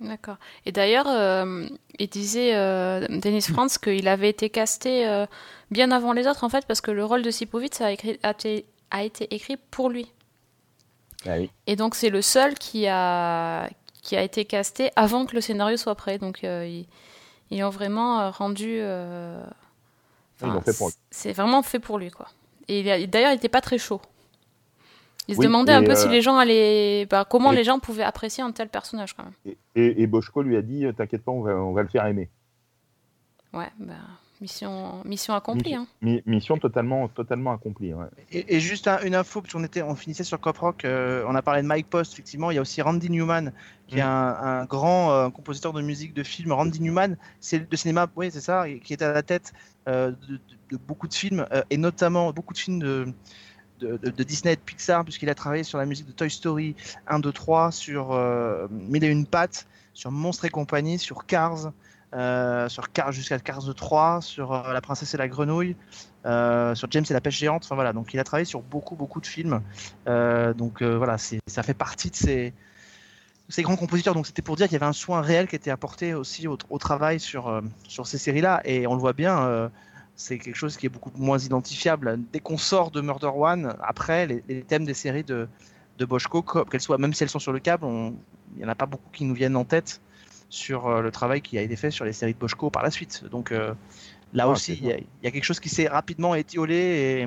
D'accord. Et d'ailleurs, euh, il disait euh, Dennis Franz qu'il avait été casté euh, bien avant les autres en fait parce que le rôle de Sipowicz a, écrit- a été- a été écrit pour lui. Ah oui. Et donc c'est le seul qui a qui a été casté avant que le scénario soit prêt. Donc euh, ils, ils ont vraiment rendu. c'est vraiment fait pour lui quoi. Et d'ailleurs il n'était pas très chaud. Il se Oui, demandait un peu euh, si les gens allaient, bah, comment et- les gens pouvaient apprécier un tel personnage quand même. Et, et, et Boschko lui a dit T'inquiète pas, on va, on va le faire aimer. Ouais, bah, mission mission accomplie. Mission- Hein. Mi- mission totalement, totalement accomplie. ouais. Et, et juste un- une info, puisqu'on était, on finissait sur Cop Rock, euh, on a parlé de Mike Post, effectivement, il y a aussi Randy Newman, qui est Mm. un, un grand euh, compositeur de musique de film. Randy Newman, c'est de cinéma, oui, c'est ça, qui est à la tête euh, de, de- de beaucoup de films, euh, et notamment beaucoup de films de, de, Disney et de Pixar, puisqu'il a travaillé sur la musique de Toy Story 1, 2, 3, sur euh, Mille et une pattes, sur Monstres et compagnie, sur Cars. euh, sur Cars jusqu'à Cars 3, sur euh, La princesse et la grenouille, euh, sur James et la pêche géante. Enfin voilà, donc il a travaillé sur beaucoup beaucoup de films. Donc voilà, ça fait partie de ces grands compositeurs. Donc c'était pour dire qu'il y avait un soin réel qui était apporté aussi au, travail sur sur ces séries-là. Et on le voit bien. C'est quelque chose qui est beaucoup moins identifiable. Dès qu'on sort de Murder One, après, les, les thèmes des séries de, de Boschko, qu'elles soient, même si elles sont sur le câble, on- il n'y en a pas beaucoup qui nous viennent en tête sur euh, le travail qui a été fait sur les séries de Boschko par la suite. Donc euh, là Ah, aussi, il y, a- il y a quelque chose qui s'est rapidement étiolé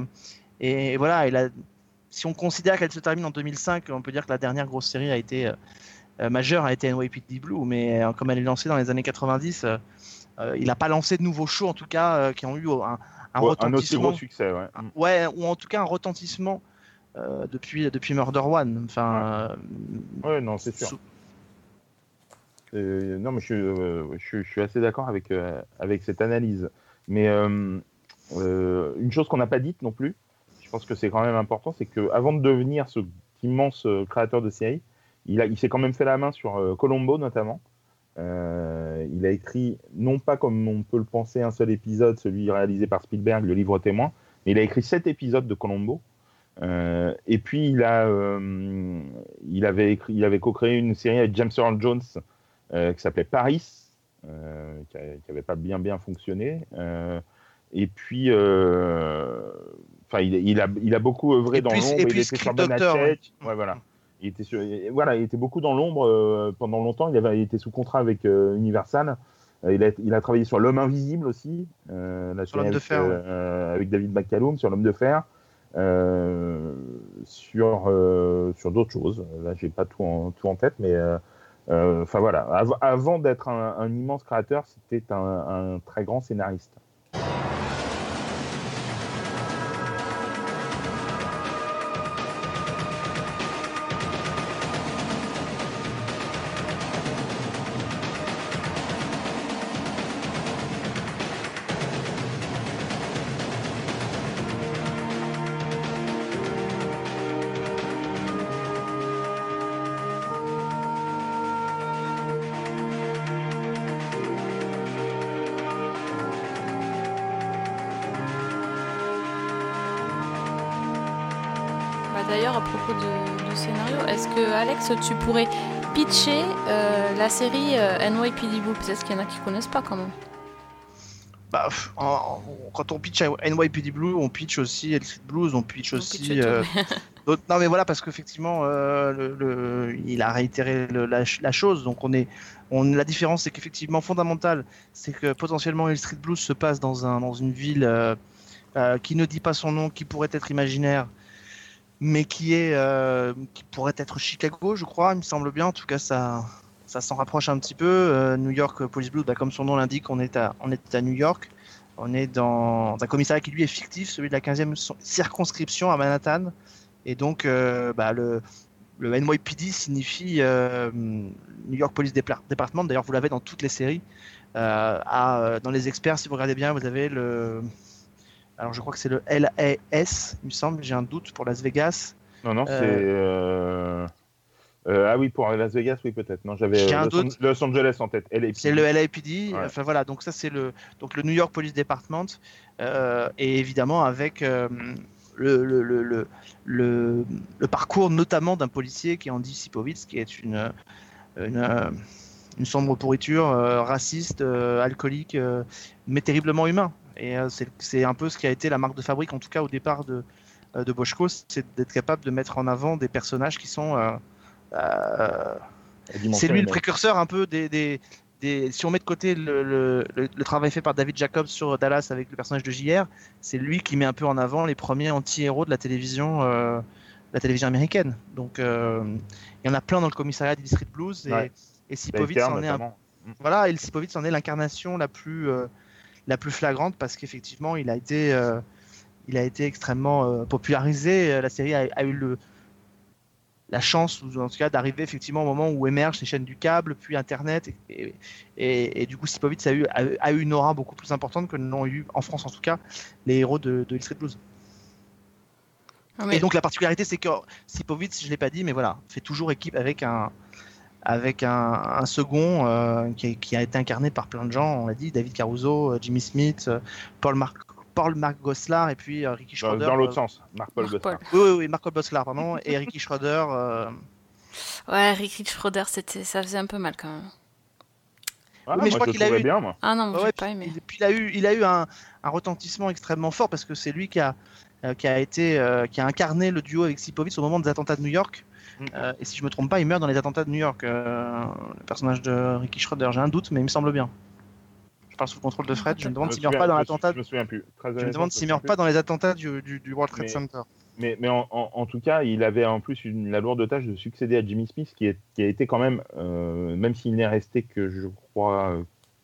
et, et voilà. Et là, si on considère qu'elle se termine en 2005, on peut dire que la dernière grosse série a été euh, majeure, a été NYPD Blue, mais euh, comme elle est lancée dans les années 90, euh, euh, il n'a pas lancé de nouveaux shows en tout cas euh, qui ont eu un, un Ouais, un aussi retentissement. gros succès. Ouais. Mm. Ouais, ou en tout cas un retentissement euh, depuis, depuis Murder One. Enfin, Ouais, non, c'est sûr. sous- Euh, non, mais je, suis, euh, je, suis- je suis assez d'accord avec, euh, avec cette analyse. Mais euh, euh, une chose qu'on n'a pas dite non plus, je pense que c'est quand même important, c'est qu'avant de devenir ce immense euh, créateur de séries, il, a- il s'est quand même fait la main sur euh, Colombo notamment. Euh, il a écrit, non pas comme on peut le penser, un seul épisode, celui réalisé par Spielberg, le livre témoin, mais il a écrit sept épisodes de Colombo. Euh, et puis il a, euh, il avait écrit, il avait co-créé une série avec James Earl Jones qui s'appelait Paris, qui n'avait pas bien bien fonctionné. Et puis, enfin, il, il a, il a beaucoup œuvré Et dans l'ombre. Il était sur ouais. Ouais, voilà. Il était sur, voilà, il était beaucoup dans l'ombre euh, pendant longtemps. Il avait il était sous contrat avec euh, Universal. Euh, il, a, il a travaillé sur L'homme invisible aussi, euh, la Sur L'Homme de avec, fer, ouais. avec David McCallum, sur L'homme de fer, euh, sur sur d'autres choses. Là, j'ai pas tout en, tout en tête, mais enfin voilà. Av- avant d'être un, un immense créateur, c'était un, un très grand scénariste. Tu pourrais pitcher euh, la série euh, NYPD Blue Peut-être qu'il y en a qui connaissent pas quand même. Bah, pff, en- en- quand on pitch NYPD Blue, on pitch aussi Street Blues, on pitch On aussi. pitch euh, (laughs) non, mais voilà, parce qu'effectivement, euh, le, le- il a réitéré le- la, ch- la chose. Donc, on est, on, la différence, c'est qu'effectivement, fondamental, c'est que potentiellement, Street Blues se passe dans, un, dans une ville qui ne dit pas son nom, qui pourrait être imaginaire, mais qui, est, euh, qui pourrait être Chicago, je crois, il me semble bien. En tout cas, ça, ça s'en rapproche un petit peu. Euh, New York Police Blues, bah, comme son nom l'indique, on, est à- on est à New York. On est dans un commissariat qui lui est fictif, celui de la 15e so- circonscription à Manhattan. Et donc, euh, bah, le, le NYPD signifie New York Police Department. D'ailleurs, vous l'avez dans toutes les séries. Dans les experts, si vous regardez bien, vous avez le. Alors, je crois que c'est le LAS, il me semble. J'ai un doute pour Las Vegas. Non, non, Euh, c'est. euh, euh, ah oui, pour Las Vegas, oui, peut-être. Non, j'avais euh, Los. Los Angeles en tête. C'est le LAPD. Ouais. Enfin voilà, donc ça c'est le donc le New York Police Department euh, et évidemment avec euh, le, le, le, le, parcours notamment d'un policier qui est Andy Sipowicz, qui est une une, euh, une sombre pourriture, euh, raciste, euh, alcoolique, euh, mais terriblement humain. Et euh, c'est un peu ce qui a été la marque de fabrique, en tout cas au départ de euh, de Boschko, c'est d'être capable de mettre en avant des personnages qui sont euh, c'est lui le précurseur un peu des, des, des- si on met de côté le, le, le- le travail fait par David Jacobs sur Dallas avec le personnage de JR, c'est lui qui met un peu en avant les premiers anti-héros de la télévision, la télévision américaine. Donc euh, il y en a plein dans le commissariat District Blues et, Ouais. et Sipowicz Baker, en est un voilà, et en est l'incarnation la plus euh, la plus flagrante parce qu'effectivement, il a été euh, il a été extrêmement euh, popularisé. Euh, La série a, a eu le la chance, ou en tout cas, d'arriver effectivement au moment où émergent les chaînes du câble, puis Internet, et, et, et du coup, Sipowicz a eu, a, a eu une aura beaucoup plus importante que n'ont eu, en France en tout cas, les héros de, de Street Blues. Ah, mais- Et donc la particularité, c'est que Sipowicz, je l'ai pas dit, mais voilà, fait toujours équipe avec un avec un, un second euh, qui, a- qui a été incarné par plein de gens, on l'a dit, David Caruso, euh, Jimmy Smith, euh, Paul Marc Paul Marc Goslar et puis euh, Ricky Dans, Schroeder. dans l'autre euh, sens, Marc-Paul Marc. Paul. Oui, oui, oui, Marc Paul Goslar, pardon, et (laughs) Ricky Schroeder. euh, Ouais, Ricky Schroeder, c'était, ça faisait un peu mal quand même. Ah, mais je crois qu'il a eu- bien, moi. Ah non, moi, Ouais, pas aimé. Et puis il a eu, il a eu un, un retentissement extrêmement fort parce que c'est lui qui a, euh, qui a été, euh, qui a incarné le duo avec Sipowicz au moment des attentats de New York. Euh, et si je me trompe pas, il meurt dans les attentats de New York. euh, le personnage de Ricky Schroeder, j'ai un doute, mais il me semble bien. Je parle sous le contrôle de Fred. Je me demande s'il me meurt pas dans l'attentat. Je me souviens plus. Très Je me demande s'il meurt plus. pas dans les attentats du, du, du World Trade Mais- Center. Mais, mais en, en- en tout cas, il avait en plus une, la lourde tâche de succéder à Jimmy Smith, qui, est, qui a été quand même, euh, même s'il n'est resté que, je crois,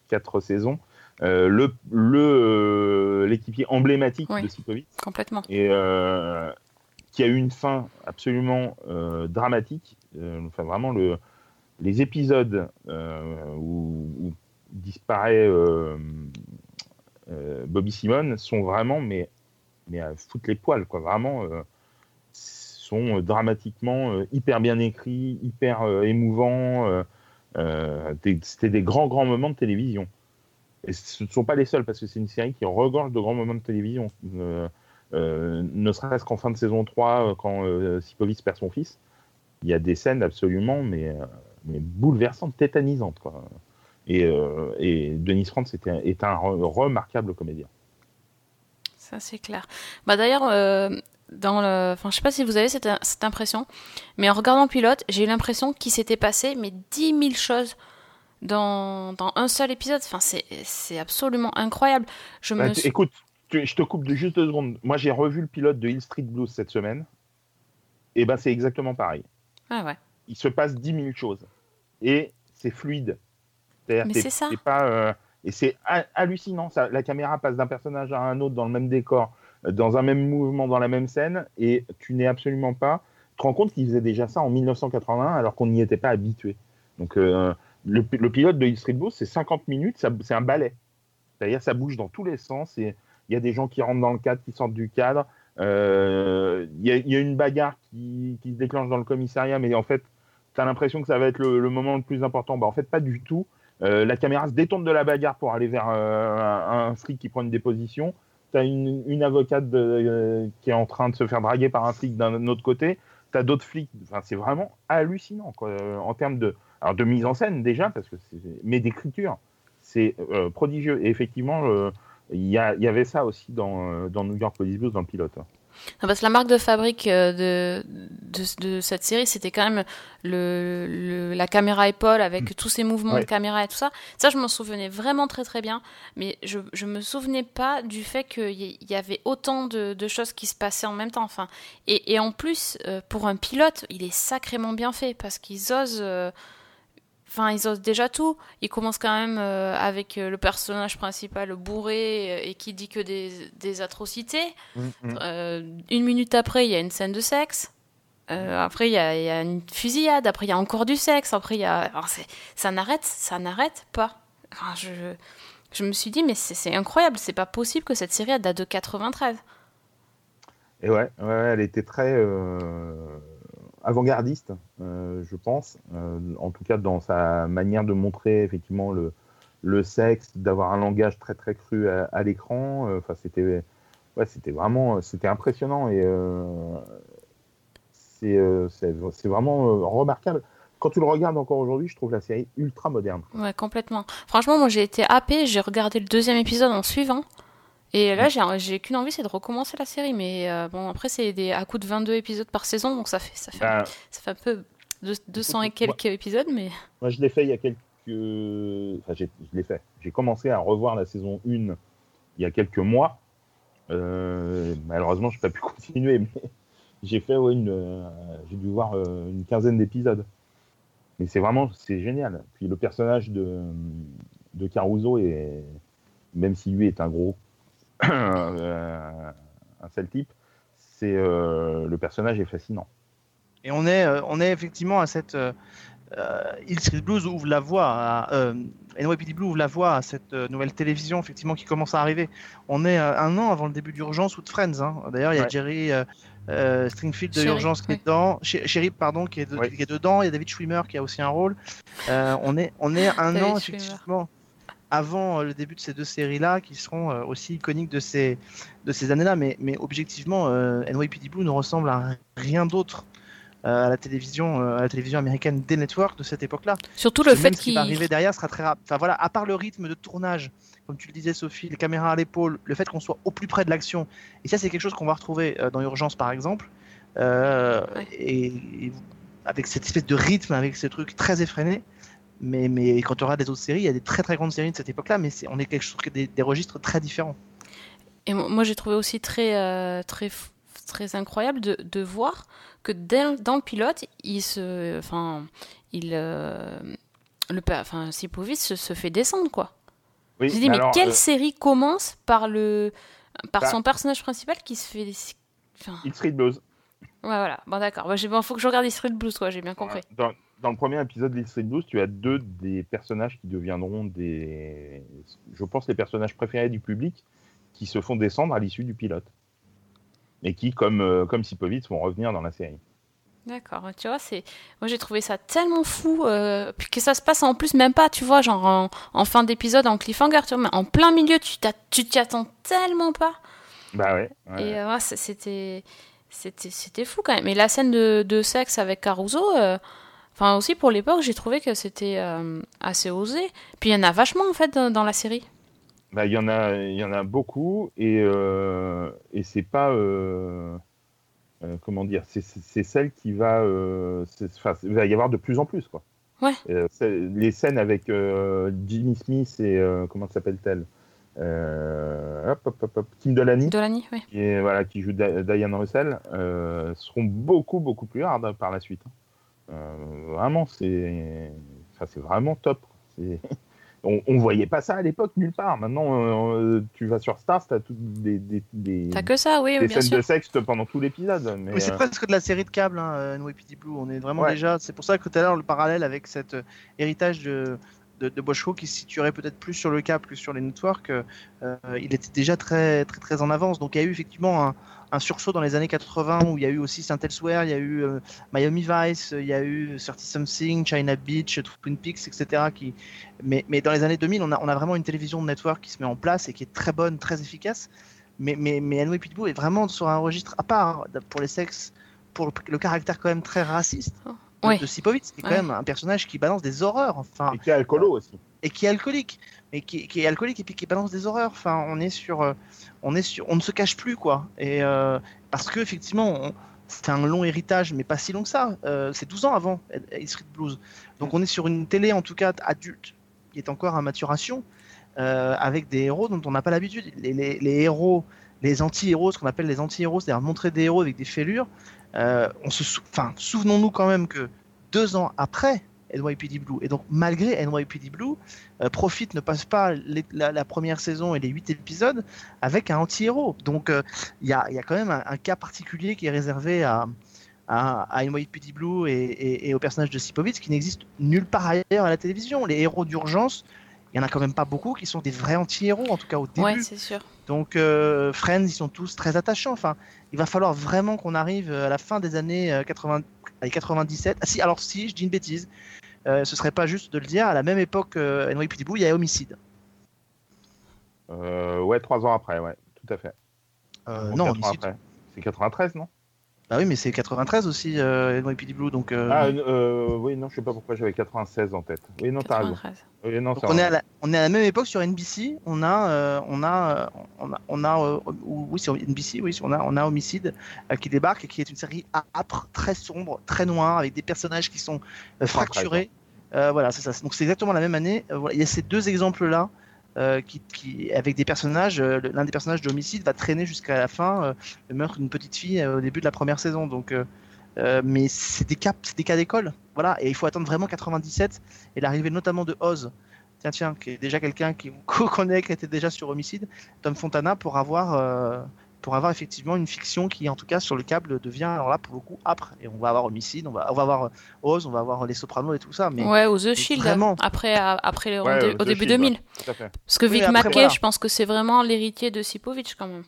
quatre saisons, euh, le le, euh, l'équipier emblématique Oui. de Sipowicz, Complètement. et euh, qui a eu une fin absolument euh, dramatique. Euh, enfin, vraiment, le, les épisodes euh, où, disparaît Bobby Simon sont vraiment, mais, à foutre les poils, quoi. Vraiment, sont dramatiquement hyper bien écrits, hyper émouvants. C'était des grands, grands moments de télévision. Et ce ne sont pas les seuls, parce que c'est une série qui regorge de grands moments de télévision. Ne serait-ce qu'en fin de saison 3, euh, quand euh, Sipowicz perd son fils, il y a des scènes absolument mais, euh, mais bouleversantes, tétanisantes. Quoi. Et, euh, et Denis Franz est un, est un re- remarquable comédien. Ça, c'est clair. Bah, d'ailleurs, euh, dans le... enfin, je sais pas si vous avez cette, cette impression, mais en regardant Pilote, j'ai eu l'impression qu'il s'était passé mais 10 000 choses dans, dans un seul épisode. Enfin, c'est, absolument incroyable. Je Bah, me Écoute, je te coupe de juste deux secondes. Moi, j'ai revu le pilote de Hill Street Blues cette semaine. Et ben, c'est exactement pareil. Ah ouais. il se passe 10 000 choses. Et c'est fluide. Mais c'est ça. Pas, euh, et c'est ha- hallucinant. Ça, la caméra passe d'un personnage à un autre dans le même décor, euh, dans un même mouvement, dans la même scène. Et tu n'es absolument pas. Tu te rends compte qu'ils faisaient déjà ça en 1981 alors qu'on n'y était pas habitué. Donc euh, le, pi- le pilote de Hill Street Blues, c'est 50 minutes, c'est un ballet. C'est-à-dire ça bouge dans tous les sens. Et il y a des gens qui rentrent dans le cadre, qui sortent du cadre. Euh, Il y, a- une bagarre qui, se déclenche dans le commissariat, mais en fait, tu as l'impression que ça va être le, moment le plus important. Bah, en fait, pas du tout. Euh, la caméra se détourne de la bagarre pour aller vers euh, un, flic qui prend une déposition. t'as une, une avocate qui est en train de se faire draguer par un flic d'un autre côté, t'as d'autres flics. Enfin, c'est vraiment hallucinant en termes de, alors de mise en scène déjà, parce que mais d'écriture, c'est prodigieux. Et effectivement, il y, a- il y avait ça aussi dans, euh, dans New York Police Blues dans le pilote. Non, parce que la marque de fabrique euh, de, de, de cette série, c'était quand même le, le- la caméra épaule avec tous ces mouvements Ouais. de caméra et tout ça. Ça, je m'en souvenais vraiment très très bien. Mais je, je me souvenais pas du fait qu'il y, y avait autant de, de choses qui se passaient en même temps. Enfin, et, et en plus, euh, pour un pilote, il est sacrément bien fait parce qu'ils osent. euh, Enfin, ils osent déjà tout. Ils commencent quand même euh, avec euh, le personnage principal bourré euh, et qui dit que des, des atrocités. Euh, une minute après, il y a une scène de sexe. Euh, après, il y, a, il y a une fusillade. Après, il y a encore du sexe. Après, il y a. ça n'arrête, ça n'arrête pas. Enfin, je, je me suis dit, mais c'est incroyable. C'est pas possible que cette série elle date de 93. Et ouais, ouais, ouais, elle était très euh, avant-gardiste, euh, je pense. Euh, en tout cas, dans sa manière de montrer effectivement le, le sexe, d'avoir un langage très très cru à, l'écran. Euh, Enfin, c'était, ouais, c'était vraiment, c'était impressionnant et c'est, vraiment remarquable. Quand tu le regardes encore aujourd'hui, je trouve la série ultra moderne. Ouais, complètement. Franchement, moi, j'ai été happée. J'ai regardé le deuxième épisode en suivant. Et là, j'ai qu'une envie, c'est de recommencer la série. Mais euh, bon, après, c'est des à coup de 22 épisodes par saison, donc ça fait, ça fait, Bah, ça fait un peu deux- 200 et quelques épisodes, mais Moi, je l'ai fait il y a quelques. Enfin, je l'ai fait. J'ai commencé à revoir la saison 1 il y a quelques mois. Euh, malheureusement, je n'ai pas pu (laughs) continuer, mais j'ai fait ouais, une. euh, j'ai dû voir une quinzaine d'épisodes. Mais c'est vraiment. C'est génial. Puis le personnage de, de Caruso, est, même si lui est un gros. Un sale type, c'est, euh, le personnage est fascinant. Et on est, euh, on est effectivement à cette. Euh, Hill Street Blues ouvre la voie à. Euh, NYPD Blue ouvre la voie à cette euh, nouvelle télévision effectivement qui commence à arriver. On est euh, un an avant le début d'Urgence ou de Friends. hein. D'ailleurs, il y a Ouais. Jerry euh, euh, Stringfield de Sherry, Urgence qui est dedans, Sherry pardon qui est, de- Ouais. qui est dedans. Il y a David Schwimmer qui a aussi un rôle. Euh, on est, on est un David an Schwimmer. Avant euh, le début de ces deux séries-là qui seront euh, aussi iconiques de ces, de ces années-là. Mais, mais objectivement, euh, NYPD Blue ne ressemble à rien d'autre à la télévision, à la télévision américaine des networks de cette époque-là. surtout le fait ce qui qu'il va arriver derrière sera très rapide. Enfin voilà, à part le rythme de tournage, comme tu le disais Sophie, les caméras à l'épaule, le fait qu'on soit au plus près de l'action, et ça c'est quelque chose qu'on va retrouver dans Urgence par exemple, euh, Ouais. et, et avec cette espèce de rythme, avec ce truc très effréné. Mais, mais quand tu regardes des autres séries, il y a des très très grandes séries de cette époque-là, mais on est quelque chose des, des registres très différents. Et mo- moi, j'ai trouvé aussi très, euh, très, très incroyable de, de voir que dans le pilote, il se, enfin, il, euh, le, enfin, Sipovic se, se fait descendre, quoi. Oui, J'ai dit, mais alors, quelle euh, série commence par le, par Bah. son personnage principal qui se fait, enfin, Street Blues. ouais, voilà. Bon, d'accord. Bah, bon, faut que je regarde Street Blues, quoi. J'ai bien compris. Dans, dans le premier épisode d'Hill Street Blues, tu as deux des personnages qui deviendront des, je pense, les personnages préférés du public, qui se font descendre à l'issue du pilote, et qui, comme euh, comme Sipovic, vont revenir dans la série. D'accord, tu vois, c'est moi j'ai trouvé ça tellement fou euh, puis que ça se passe en plus même pas, tu vois, genre en, en fin d'épisode en cliffhanger, tu vois, mais en plein milieu, tu t'y attends tellement pas. Bah ouais. ouais. Et euh, c'était c'était c'était fou quand même. Et la scène de, de sexe avec Caruso, euh, enfin aussi pour l'époque, j'ai trouvé que c'était euh, assez osé. Puis il y en a vachement en fait dans, dans la série. Bah, il y en a, il y en a beaucoup et euh, et c'est pas euh, comment dire, c'est- celle qui va, il va y avoir de plus en plus quoi. Ouais. Les scènes avec Jimmy Smith et comment s'appelle-t-elle? Euh, hop, hop, hop, hop, Kim Delaney, Dolani, oui. qui, est, voilà, qui joue Di- Diane Russell, euh, seront beaucoup beaucoup plus hard hein, par la suite. Euh, vraiment, c'est, enfin, c'est vraiment top. C'est- (laughs) on, on voyait pas ça à l'époque nulle part. Maintenant, euh, tu vas sur Stars, t'as toutes des, des, des, T'as que ça, oui, des bien scènes sûr. de sexe pendant tout l'épisode. Mais, Mais c'est euh, presque de la série de câble, hein, euh, NYPD Blue. On est vraiment Ouais. déjà. C'est pour ça que tout à l'heure, le parallèle avec cet euh, héritage de, de, de qui se situerait peut-être plus sur le câble que sur les networks, euh, il était déjà très, très, très en avance. Donc il y a eu effectivement un, sursaut dans les années 80 où il y a eu aussi Saint Elsewhere, il y a eu euh, Miami Vice, il y a eu 30 Something, China Beach, Twin Peaks, etc. Mais, dans les années 2000, on a, on a vraiment une télévision de network qui se met en place et qui est très bonne, très efficace. Mais, mais, mais Blue est vraiment sur un registre à part hein, pour les sexes, pour le, le caractère quand même très raciste de, Oui. de Sipovitz, qui est quand Ouais. même un personnage qui balance des horreurs. Enfin, Et qui est alcoolo aussi. et qui est alcoolique, mais qui, qui est alcoolique et puis qui balance des horreurs. Enfin, on est sur, euh, on est sur, on ne se cache plus quoi. Et euh, parce que effectivement, c'est un long héritage, mais pas si long que ça. Euh, c'est 12 ans avant Hill Street Blues. Donc on est sur une télé en tout cas adulte qui est encore à maturation, euh, avec des héros dont on n'a pas l'habitude. Les, les- les héros, les anti-héros, ce qu'on appelle les anti-héros, c'est-à-dire montrer des héros avec des fêlures. Euh, on se, sou- enfin, souvenons-nous quand même que deux ans après NYPD Blue, et donc malgré NYPD Blue, euh, Profit ne passe pas les- la, la première saison et les huit épisodes avec un anti-héros. Donc euh, il y, a, il y a quand même un, un cas particulier qui est réservé à, à, à NYPD Blue et, et- et au personnage de Sipovitz qui n'existe nulle part ailleurs à la télévision. Les héros d'urgence, il y en a quand même pas beaucoup qui sont des vrais anti-héros, en tout cas au début. Ouais, c'est sûr. Donc euh, Friends, ils sont tous très attachants. Enfin, il va falloir vraiment qu'on arrive à la fin des années euh, 80, allez, 97. Ah si, alors si, je dis une bêtise. Euh, ce serait pas juste de le dire. À la même époque, euh, NYPD il y a Homicide. Euh, ouais, trois ans après, ouais, tout à fait. Euh, non, Homicide. après. C'est 93, non? Bah oui, mais c'est 93 aussi, euh, NYPD Blue. Donc, euh, Ah, euh, oui, non, je sais pas pourquoi j'avais 96 en tête. Oui, non, t'as raison. 93. Oui, non, donc on, est à la, on est à la même époque sur NBC. On a, euh, on a, on a, on a euh, ou- oui, sur NBC, oui, on a, on a Homicide euh, qui débarque et qui est une série âpre, très sombre, très noire, avec des personnages qui sont euh, fracturés. Euh, voilà, c'est ça. Donc c'est exactement la même année. Euh, voilà, il y a ces deux exemples-là. Euh, qui, avec des personnages, euh, l'un des personnages de Homicide va traîner jusqu'à la fin euh, le meurtre d'une petite fille euh, au début de la première saison. Donc, mais c'est des cas, c'est des cas d'école, voilà. Et il faut attendre vraiment 97 et l'arrivée notamment de Oz, tiens tiens, qui est déjà quelqu'un qui (laughs) qu'on connaît, qui était déjà sur Homicide, Tom Fontana pour avoir pour avoir effectivement une fiction qui en tout cas sur le câble devient alors là pour le coup âpre. Et on va avoir Homicide, on va on va avoir Oz, on va avoir Les Sopranos et tout ça, mais Ouais, ou The Shield, vraiment. après, après les- Ouais, au, au début Shield, 2000. Tout à fait. Parce que Oui, Vic Mackey, voilà. je pense que c'est vraiment l'héritier de Sipovitch quand même.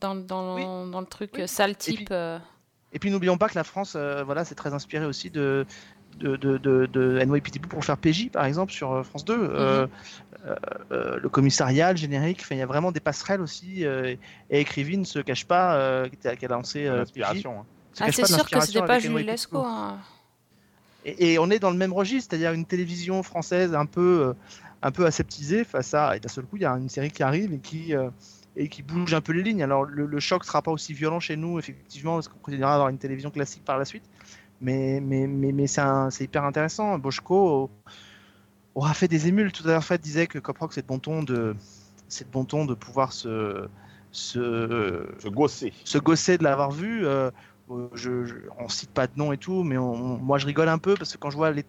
Dans, dans, Oui. dans le truc Oui. euh, sale Et type. puis- euh, Et puis n'oublions pas que la France, euh, voilà, c'est très inspiré aussi de de, de, de, de NYPD Blue pour faire PJ par exemple sur euh, France 2. Euh, euh, euh, le commissariat, le générique, enfin, il y a vraiment des passerelles aussi. euh, et Écrivine ne se cache pas euh, qui a lancé euh, PJ. L'inspiration. hein. se Ah, c'est sûr que c'était pas Jules Lescaut. Hein. Et, et on est dans le même registre, c'est-à-dire une télévision française un peu, un peu aseptisée face à. Et d'un seul coup, il y a une série qui arrive et qui, euh, et qui bouge un peu les lignes. Alors le, le choc sera pas aussi violent chez nous, effectivement, parce qu'on continuera à avoir une télévision classique par la suite. Mais, mais, mais, mais c'est hyper intéressant. Boschko aura fait des émules. Tout à l'heure, Fred disait que Cop Rock, c'est de bon ton de, c'est de bon ton de pouvoir se, se, Se gosser. se gosser de l'avoir vu. euh, je, je- on cite pas de nom et tout, mais on- on- moi je rigole un peu parce que quand je vois les-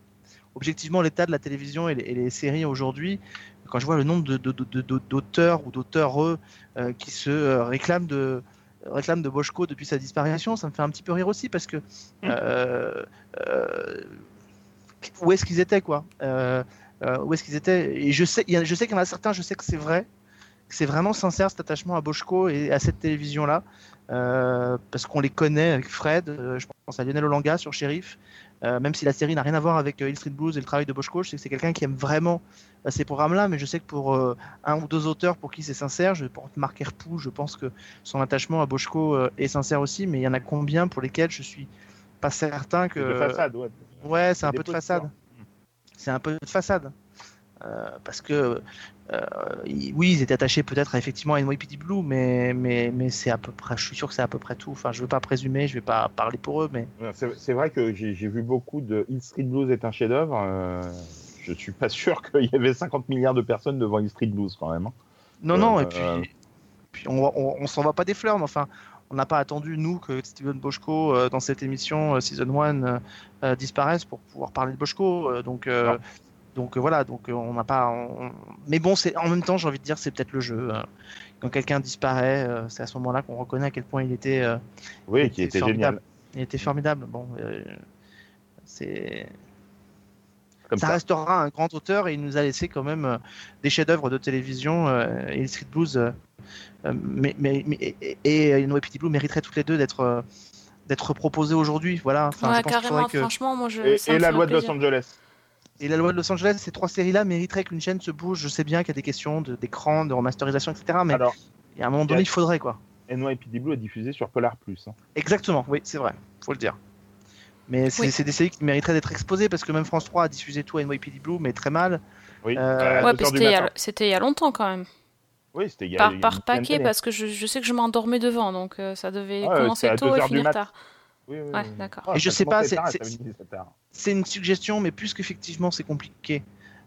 objectivement l'état de la télévision et les, et les séries aujourd'hui, quand je vois le nombre de- de- de- de- d'auteurs ou d'auteurs euh, qui se euh, réclament de réclament de Boschko depuis sa disparition, ça me fait un petit peu rire aussi parce que euh, euh, où est-ce qu'ils étaient quoi? Euh, Où est-ce qu'ils étaient? Et je sais, il y a- je sais qu'il y en a certains, je sais que c'est vrai, que c'est vraiment sincère cet attachement à Boschko et à cette télévision là. Parce qu'on les connaît avec Fred, je pense à Lionel Olanga sur Sheriff, euh, même si la série n'a rien à voir avec euh, Hill Street Blues et le travail de Boschko, je sais que c'est quelqu'un qui aime vraiment euh, ces programmes-là, mais je sais que pour un ou deux auteurs pour qui c'est sincère, je, pour Marc Herpoux, je pense que son attachement à Boschko est sincère aussi, mais il y en a combien pour lesquels je suis pas certain que... De façade, ouais. Ouais, c'est un peu de façade. C'est un peu de façade. Euh, parce que euh, oui, ils étaient attachés peut-être effectivement à NYPD Blue, mais mais mais c'est à peu près. Je suis sûr que c'est à peu près tout. Enfin, je veux pas présumer, je vais pas parler pour eux, mais C'est vrai que j'ai vu beaucoup de Hill Street Blues est un chef-d'œuvre. euh, je suis pas (laughs) sûr qu'il y avait 50 milliards de personnes devant Hill Street Blues quand même. hein. non non. Euh, Et puis puis on on, on s'en va pas des fleurs, mais enfin. On n'a pas attendu, nous, que Steven Boschko, euh, dans cette émission Season 1, euh, euh, disparaisse pour pouvoir parler de Boschko. donc, Non. Donc euh, voilà, donc euh, on n'a pas. on- Mais bon, c'est en même temps, j'ai envie de dire, c'est peut-être le jeu. euh. Quand quelqu'un disparaît, euh, c'est à ce moment-là qu'on reconnaît à quel point il était, euh, Oui, Il qui était était formidable. génial. il était formidable. Bon, euh, c'est. Comme ça, ça. restera un grand auteur et il nous a laissé quand même euh, des chefs-d'œuvre de télévision. euh, et Street Blues euh, mais, mais, mais- et, et, et NYPD Blue mériteraient toutes les deux d'être euh, d'être proposées aujourd'hui. Voilà. Enfin, je pense carrément, que- franchement, moi je. Et, la loi de Los. Angeles. Et la loi de Los Angeles, ces trois séries-là mériteraient qu'une chaîne se bouge. Je sais bien qu'il y a des questions de- d'écran, de, remasterisation, etc. Mais Alors, Il y a un moment donné, il faudrait quoi. NYPD Blue est diffusé sur Polar Plus. hein. Exactement, oui, c'est vrai, faut le dire. Mais c'est Oui. des séries qui mériteraient d'être exposées parce que même France 3 a diffusé tout à NYPD Blue, mais très mal. Oui, Euh, à Ouais, du c'était il y a- longtemps quand même. Oui, c'était il y a- il y Par, a par paquet, parce que je, je sais que je m'endormais devant, donc euh, ça devait Ouais, commencer à tôt et finir tard. Oui, oui, Ouais, oui. d'accord. Ah, Et je ça sais pas, c'est- une suggestion, mais plus qu'effectivement c'est compliqué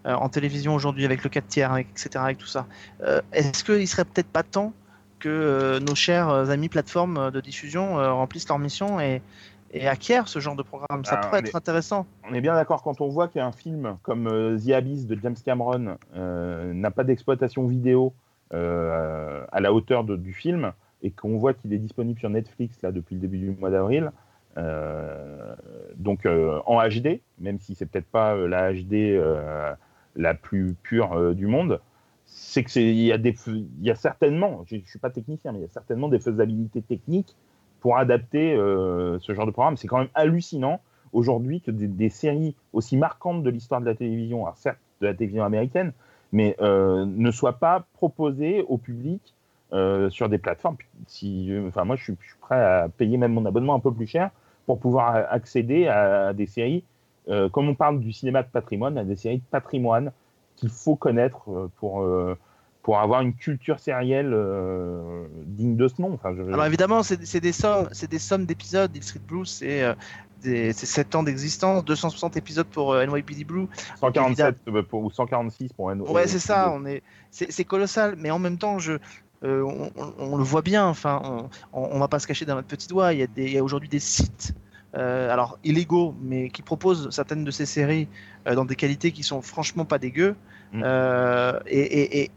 euh, en télévision aujourd'hui avec le 4 tiers, avec, etc., avec tout ça. euh, Est-ce qu'il serait peut-être pas temps que euh, nos chers amis plateformes de diffusion euh, remplissent leur mission et, et acquièrent ce genre de programme? Ça Ah, pourrait être intéressant. On est bien d'accord quand on voit qu'un film comme euh, The Abyss de James Cameron euh, n'a pas d'exploitation vidéo euh, à la hauteur de- du film et qu'on voit qu'il est disponible sur Netflix là depuis le début du mois d'avril. Euh, donc euh, en HD, même si c'est peut-être pas euh, la HD la plus pure du monde, c'est que il y a certainement, je, je suis pas technicien, mais il y a certainement des faisabilités techniques pour adapter ce genre de programme. C'est quand même hallucinant aujourd'hui que des, séries aussi marquantes de l'histoire de la télévision, alors certes de la télévision américaine, mais ne soient pas proposées au public sur des plateformes. Si, enfin, moi, je suis prêt à payer même mon abonnement un peu plus cher pour pouvoir accéder à, des séries, euh, comme on parle du cinéma de patrimoine, à des séries de patrimoine qu'il faut connaître euh, pour, euh, pour avoir une culture sérielle euh, digne de ce nom. Enfin, je- Alors évidemment, c'est c'est des sommes, c'est des sommes d'épisodes. Hill Street Blues, c'est euh, c'est 7 ans d'existence, 260 épisodes pour euh, NYPD Blue. 147 euh, pour- ou 146 pour un. Ouais, c'est ça. On est, c'est colossal, mais en même temps, je, euh, on, le voit bien. Enfin, on, on, on va pas se cacher dans notre petit doigt. Il y a, a aujourd'hui des sites, euh, alors illégaux, mais qui proposent certaines de ces séries euh, dans des qualités qui sont franchement pas dégueu. Mm. Et et- et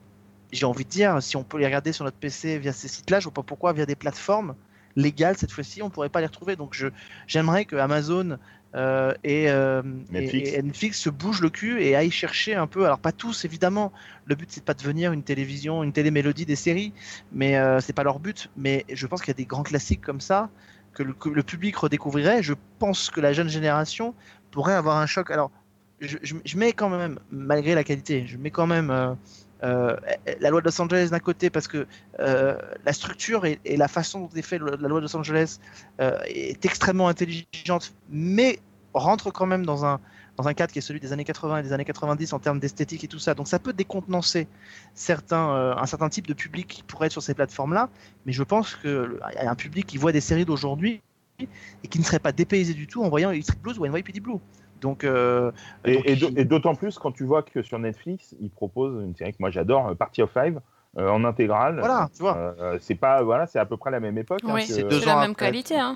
j'ai envie de dire, si on peut les regarder sur notre PC via ces sites-là, je vois pas pourquoi via des plateformes légales cette fois-ci, on pourrait pas les retrouver. Donc, j'aimerais que Amazon euh, et, euh, et- Netflix. et Netflix se bougent le cul et aillent chercher un peu. Alors, pas tous évidemment. Le but c'est pas de devenir une télévision, une télémélodie des séries, mais euh, c'est pas leur but. Mais je pense qu'il y a des grands classiques comme ça que le, que le public redécouvrirait. Je pense que la jeune génération pourrait avoir un choc. Alors, je, je- je mets quand même, malgré la qualité, je mets quand même euh, la loi de Los Angeles d'un côté parce que euh, la structure et, et la façon dont est fait le- la loi de Los Angeles euh, est extrêmement intelligente, mais rentre quand même dans un dans un cadre qui est celui des années 80 et des années 90 en termes d'esthétique et tout ça. Donc ça peut décontenancer certains, euh, un certain type de public qui pourrait être sur ces plateformes-là, mais je pense qu'il y a un public qui voit des séries d'aujourd'hui et qui ne serait pas dépaysé du tout en voyant Electric Blues ou NYPD Blue. Donc, euh, Et, donc, d'autant plus quand tu vois que sur Netflix, ils proposent une série que moi j'adore, euh, Party of Five, euh, en intégrale. voilà, tu vois. Euh, c'est pas voilà, c'est à peu près la même époque. hein, Oui, que- c'est la même après. qualité. Hein.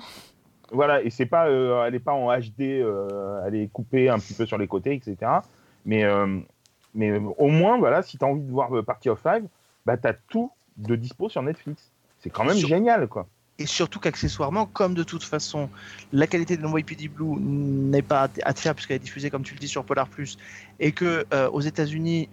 Voilà, et c'est pas, euh, elle est pas en HD, euh, elle est coupée un petit peu sur les côtés, etc. Mais euh, mais au moins voilà, si tu as envie de voir Party of Five, bah t'as tout de dispo sur Netflix. C'est quand même Sur- génial quoi. Et surtout qu'accessoirement, comme de toute façon, la qualité de NYPD Blue n'est pas à te faire puisqu'elle est diffusée, comme tu le dis, sur Polar Plus, et que aux États-Unis,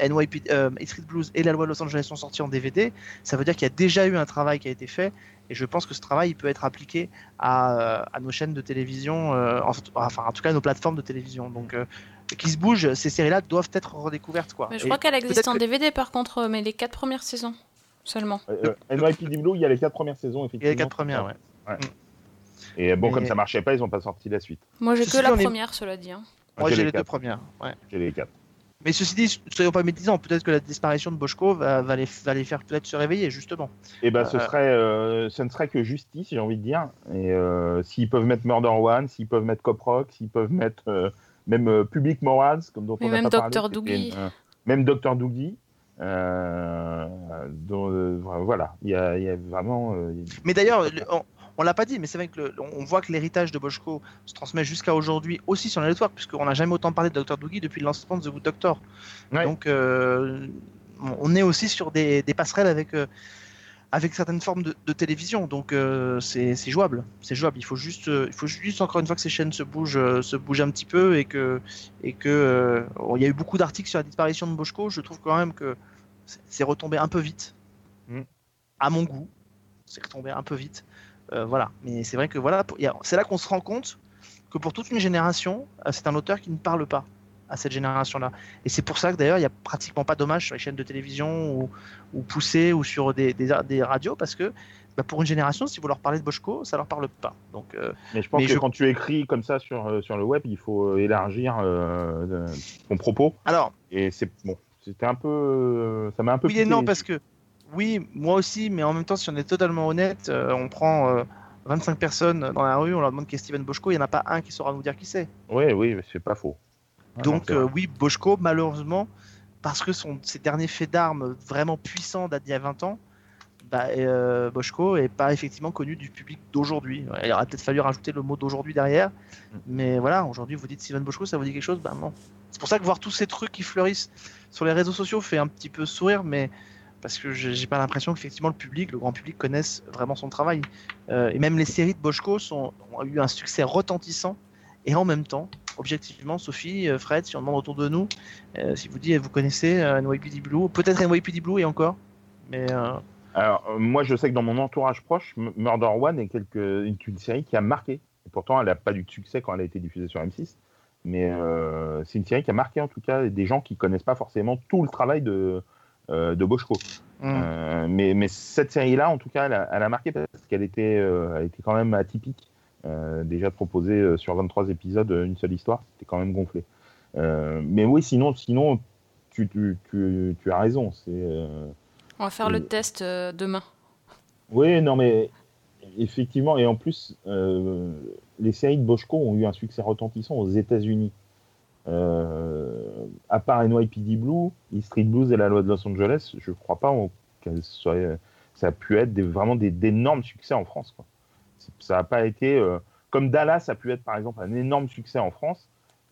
NYPD, Street Blues et la loi de Los Angeles sont sortis en DVD, ça veut dire qu'il y a déjà eu un travail qui a été fait, et je pense que ce travail il peut être appliqué à, euh, à nos chaînes de télévision, euh, en- enfin en tout cas à nos plateformes de télévision. Donc, euh, qui se bougent, ces séries-là doivent être redécouvertes, quoi. Mais je Et crois qu'elle existe en que- DVD par contre, mais les quatre premières saisons seulement. Euh, euh, NYPD Blue, il y a les quatre premières saisons Il y effectivement. a les quatre premières, ouais. Et bon, comme ça marchait pas, ils ont pas sorti la suite. Moi j'ai que la est- première, cela dit. hein. Moi, J'ai les les deux quatre. premières. Ouais. J'ai les quatre. Mais ceci dit, soyons pas médisants, peut-être que la disparition de Boschko va, va les, va les faire peut-être se réveiller, justement. Et ben, ce Euh, serait, euh, ce ne serait que justice, j'ai envie de dire. Et euh, s'ils peuvent mettre Murder One, s'ils peuvent mettre Cop Rock, s'ils peuvent mettre euh, même euh, Public Morals, comme dont on n'a même pas parlé, Dr. Doogie. une- euh, même Dr. Doogie. Euh, dont, euh, voilà, il y a, il y a vraiment. euh, Mais d'ailleurs, le- on, l'a pas dit, mais c'est vrai que le- on voit que l'héritage de Boschko se transmet jusqu'à aujourd'hui aussi sur les networks, puisqu'on n'a jamais autant parlé de Dr. Doogie depuis le lancement de The Good Doctor. Ouais. Donc, euh, on- est aussi sur des, des passerelles avec, euh, avec certaines formes de, de télévision. Donc, euh, c'est jouable. C'est jouable. Il faut juste, il faut juste encore une fois que ces chaînes se bougent, se bougent un petit peu et que, et que, bon, il y a eu beaucoup d'articles sur la disparition de Boschko. Je trouve quand même que c'est- c'est retombé un peu vite, Mm. à mon goût. C'est retombé un peu vite. Euh, voilà. Mais c'est vrai que voilà, c'est là qu'on se rend compte que pour toute une génération, euh, c'est un auteur qui ne parle pas. à cette génération-là. Et c'est pour ça que d'ailleurs, il n'y a pratiquement pas d'hommage sur les chaînes de télévision ou, ou poussé ou sur des, des, des radios parce que bah, pour une génération, si vous leur parlez de Boschko, ça leur parle pas. Donc, euh, Mais je pense Mais que je- quand tu écris comme ça sur, sur le web, il faut élargir euh, ton propos. alors, Et c'est bon, c'était un peu. Ça m'a un peu. oui et non, parce que oui, moi aussi, mais en même temps, si on est totalement honnête, euh, on prend euh, 25 personnes dans la rue, on leur demande qui est Steven Boschko, il n'y en a pas un qui saura nous dire qui c'est. Oui, oui, mais c'est pas faux. Ah, Donc euh, oui, Boschko, malheureusement, parce que son, ses derniers faits d'armes vraiment puissants datent d'il y a 20 ans, bah, euh, Boschko est pas effectivement connu du public d'aujourd'hui. Il aurait peut-être fallu rajouter le mot d'aujourd'hui derrière, mais voilà, aujourd'hui vous dites Steven Boschko, ça vous dit quelque chose? Ben non. C'est pour ça que voir tous ces trucs qui fleurissent sur les réseaux sociaux fait un petit peu sourire, mais parce que j'ai pas l'impression qu'effectivement le public, le grand public connaisse vraiment son travail. Euh, et même les séries de Boschko ont eu un succès retentissant, et en même temps, objectivement, Sophie, euh, Fred, si on demande autour de nous, euh, si vous dites, vous connaissez euh, NYPD Blue, peut-être NYPD Blue et encore, mais euh, Alors, moi, je sais que dans mon entourage proche, Murder One est une, série qui a marqué. Et pourtant, elle n'a pas eu de succès quand elle a été diffusée sur M6. Mais c'est une série qui a marqué, en tout cas, des gens qui connaissent pas forcément tout le travail de, euh, de Boschko. hmm. Euh, mais, mais cette série-là, en tout cas, elle a, elle a marqué parce qu'elle était, euh, elle était quand même atypique. Euh, déjà de proposer sur 23 épisodes une seule histoire, c'était quand même gonflé. Euh, mais oui, sinon, sinon tu, tu, tu, tu as raison. C'est, euh, On va faire le test euh, demain. Oui, non, mais effectivement, et en plus, euh, les séries de Boschko ont eu un succès retentissant aux États-Unis. Euh, à part NYPD Blue, E Street Blues et la loi de Los Angeles, je crois pas en- qu'elle soit, ça a pu être des, vraiment des- d'énormes succès en France. Quoi. Ça n'a pas été euh, comme Dallas a pu être par exemple un énorme succès en France.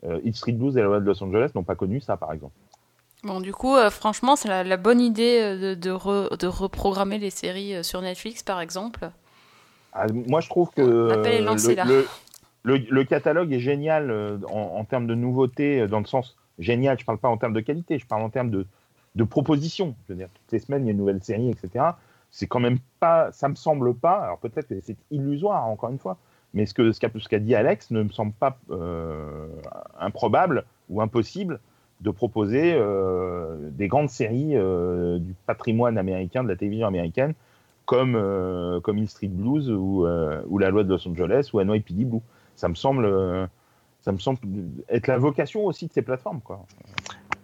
Euh, E Street Blues et la loi de Los Angeles n'ont pas connu ça par exemple. Bon, du coup, euh, franchement, c'est la, la bonne idée euh, de, de, re- de reprogrammer les séries euh, sur Netflix, par exemple. Ah, moi, je trouve que le, là. le- le- catalogue est génial euh, en, termes de nouveautés, euh, dans le sens génial. Je parle pas en termes de qualité, je parle en termes de, de propositions. Je veux dire, toutes les semaines, il y a une nouvelle série, etc. C'est quand même pas, ça me semble pas. Alors peut-être c'est illusoire, encore une fois, mais ce qu'a ce qu'a dit Alex ne me semble pas euh, improbable ou impossible de proposer des grandes séries du patrimoine américain, de la télévision américaine, comme, comme Hill Street Blues ou, ou La Loi de Los Angeles ou NYPD Blue. Ça me semble, euh, ça me semble être la vocation aussi de ces plateformes. Quoi.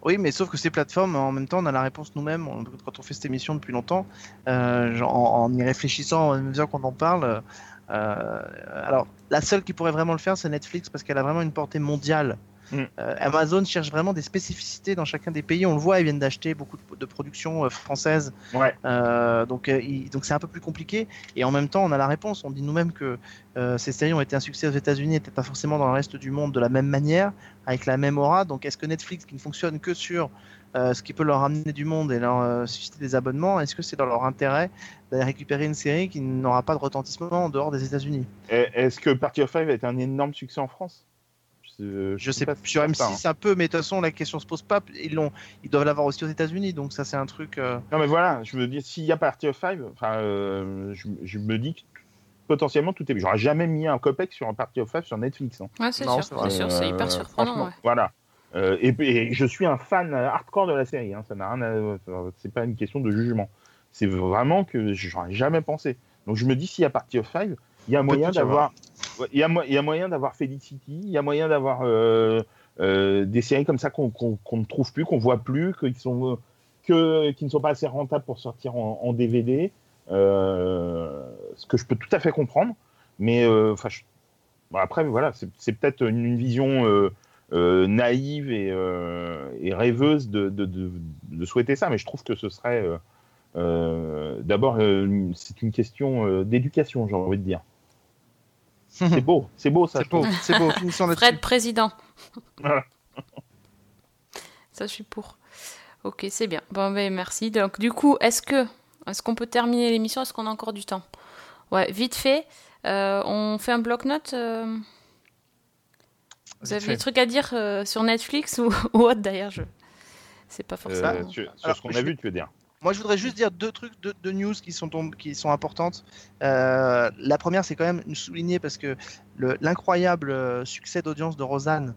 Oui, mais sauf que ces plateformes, en même temps, on a la réponse nous-mêmes quand on fait cette émission depuis longtemps, euh, en y réfléchissant, à mesure qu'on en parle. euh, alors, la seule qui pourrait vraiment le faire, c'est Netflix parce qu'elle a vraiment une portée mondiale. Mm. Euh, Amazon cherche vraiment des spécificités dans chacun des pays. On le voit, ils viennent d'acheter beaucoup de, de productions euh, françaises. Ouais. Euh, donc, euh, il- donc c'est un peu plus compliqué. Et en même temps, on a la réponse. On dit nous-mêmes que euh, ces séries ont été un succès aux États-Unis, n'étaient pas forcément dans le reste du monde de la même manière, avec la même aura. Donc, est-ce que Netflix, qui ne fonctionne que sur euh, ce qui peut leur ramener du monde et leur euh, susciter des abonnements, est-ce que c'est dans leur intérêt d'aller récupérer une série qui n'aura pas de retentissement en dehors des États-Unis? Est-ce que Party of Five est un énorme succès en France? Je, Je sais pas. Sur certain, hein. M6 un peu, mais de toute façon, la question se pose pas. Ils l'ont, ils doivent l'avoir aussi aux États-Unis. Donc ça, c'est un truc. euh, Non, mais voilà, je me dis, s'il y a Party of Five, enfin, euh, je, je me dis que potentiellement tout est. J'aurais jamais mis un copec sur un Party of Five sur Netflix. hein. Ouais, c'est sûr, c'est Euh, hyper surprenant. Ouais. Voilà. Euh, et, et je suis un fan hardcore de la série. Hein, ça n'a rien. à- C'est pas une question de jugement. C'est vraiment que j'aurais jamais pensé. Donc je me dis, s'il y a Party of Five, il y a moyen d'avoir. Il y, a, moyen d'avoir Felicity, il y a moyen d'avoir euh, euh, des séries comme ça qu'on ne trouve plus, qu'on voit plus, qui, ne sont pas assez rentables pour sortir en, DVD. euh, ce que je peux tout à fait comprendre. Mais après, voilà, c'est peut-être une, vision naïve et, rêveuse de, de, souhaiter ça, mais je trouve que ce serait d'abord, c'est une question d'éducation, j'ai envie de dire. C'est beau, c'est beau ça. c'est je beau, c'est beau. Finissons là-dessus. Fred, président. Voilà. Ça, je suis pour. Ok, c'est bien. Bon, ben, merci. Donc, du coup, est-ce que est-ce qu'on peut terminer l'émission? Est-ce qu'on a encore du temps? Ouais, vite fait. Euh, on fait un bloc-notes euh, Vous avez fait. des trucs à dire euh, sur Netflix ou, (laughs) ou autre d'ailleurs je... C'est pas Euh, forcément. sur sur Alors, ce qu'on a vu, tu veux dire. Moi, je voudrais juste dire deux trucs, deux, deux news qui sont, qui sont importantes. Euh, la première, c'est quand même souligner parce que le- l'incroyable euh, succès d'audience de Rosanne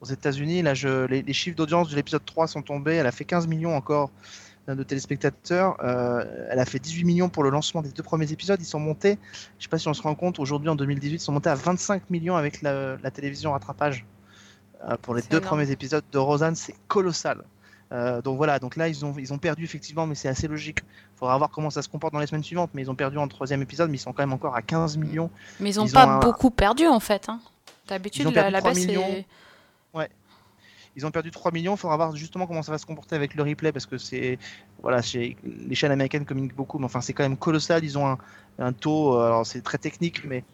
aux États-Unis. Là, je, les, les chiffres d'audience de l'épisode 3 sont tombés. Elle a fait 15 millions encore euh, de téléspectateurs. Euh, elle a fait 18 millions pour le lancement des deux premiers épisodes. Ils sont montés, je sais pas si on se rend compte, aujourd'hui en 2018, ils sont montés à 25 millions avec la, la télévision rattrapage. Euh, pour les deux énorme. premiers épisodes de Rosanne, c'est colossal. Euh, donc voilà, donc là ils ont, ils ont perdu effectivement, mais c'est assez logique. Il faudra voir comment ça se comporte dans les semaines suivantes. Mais ils ont perdu en troisième épisode, mais ils sont quand même encore à 15 millions. Mais ils ont Ils pas un- beaucoup perdu en fait. Hein. D'habitude, la, la 3 baisse millions. est... Ils ont perdu 3 millions. Il faudra voir justement comment ça va se comporter avec le replay parce que c'est voilà, les chaînes américaines communiquent beaucoup, mais enfin c'est quand même colossal. Ils ont un, un taux, euh, alors c'est très technique, mais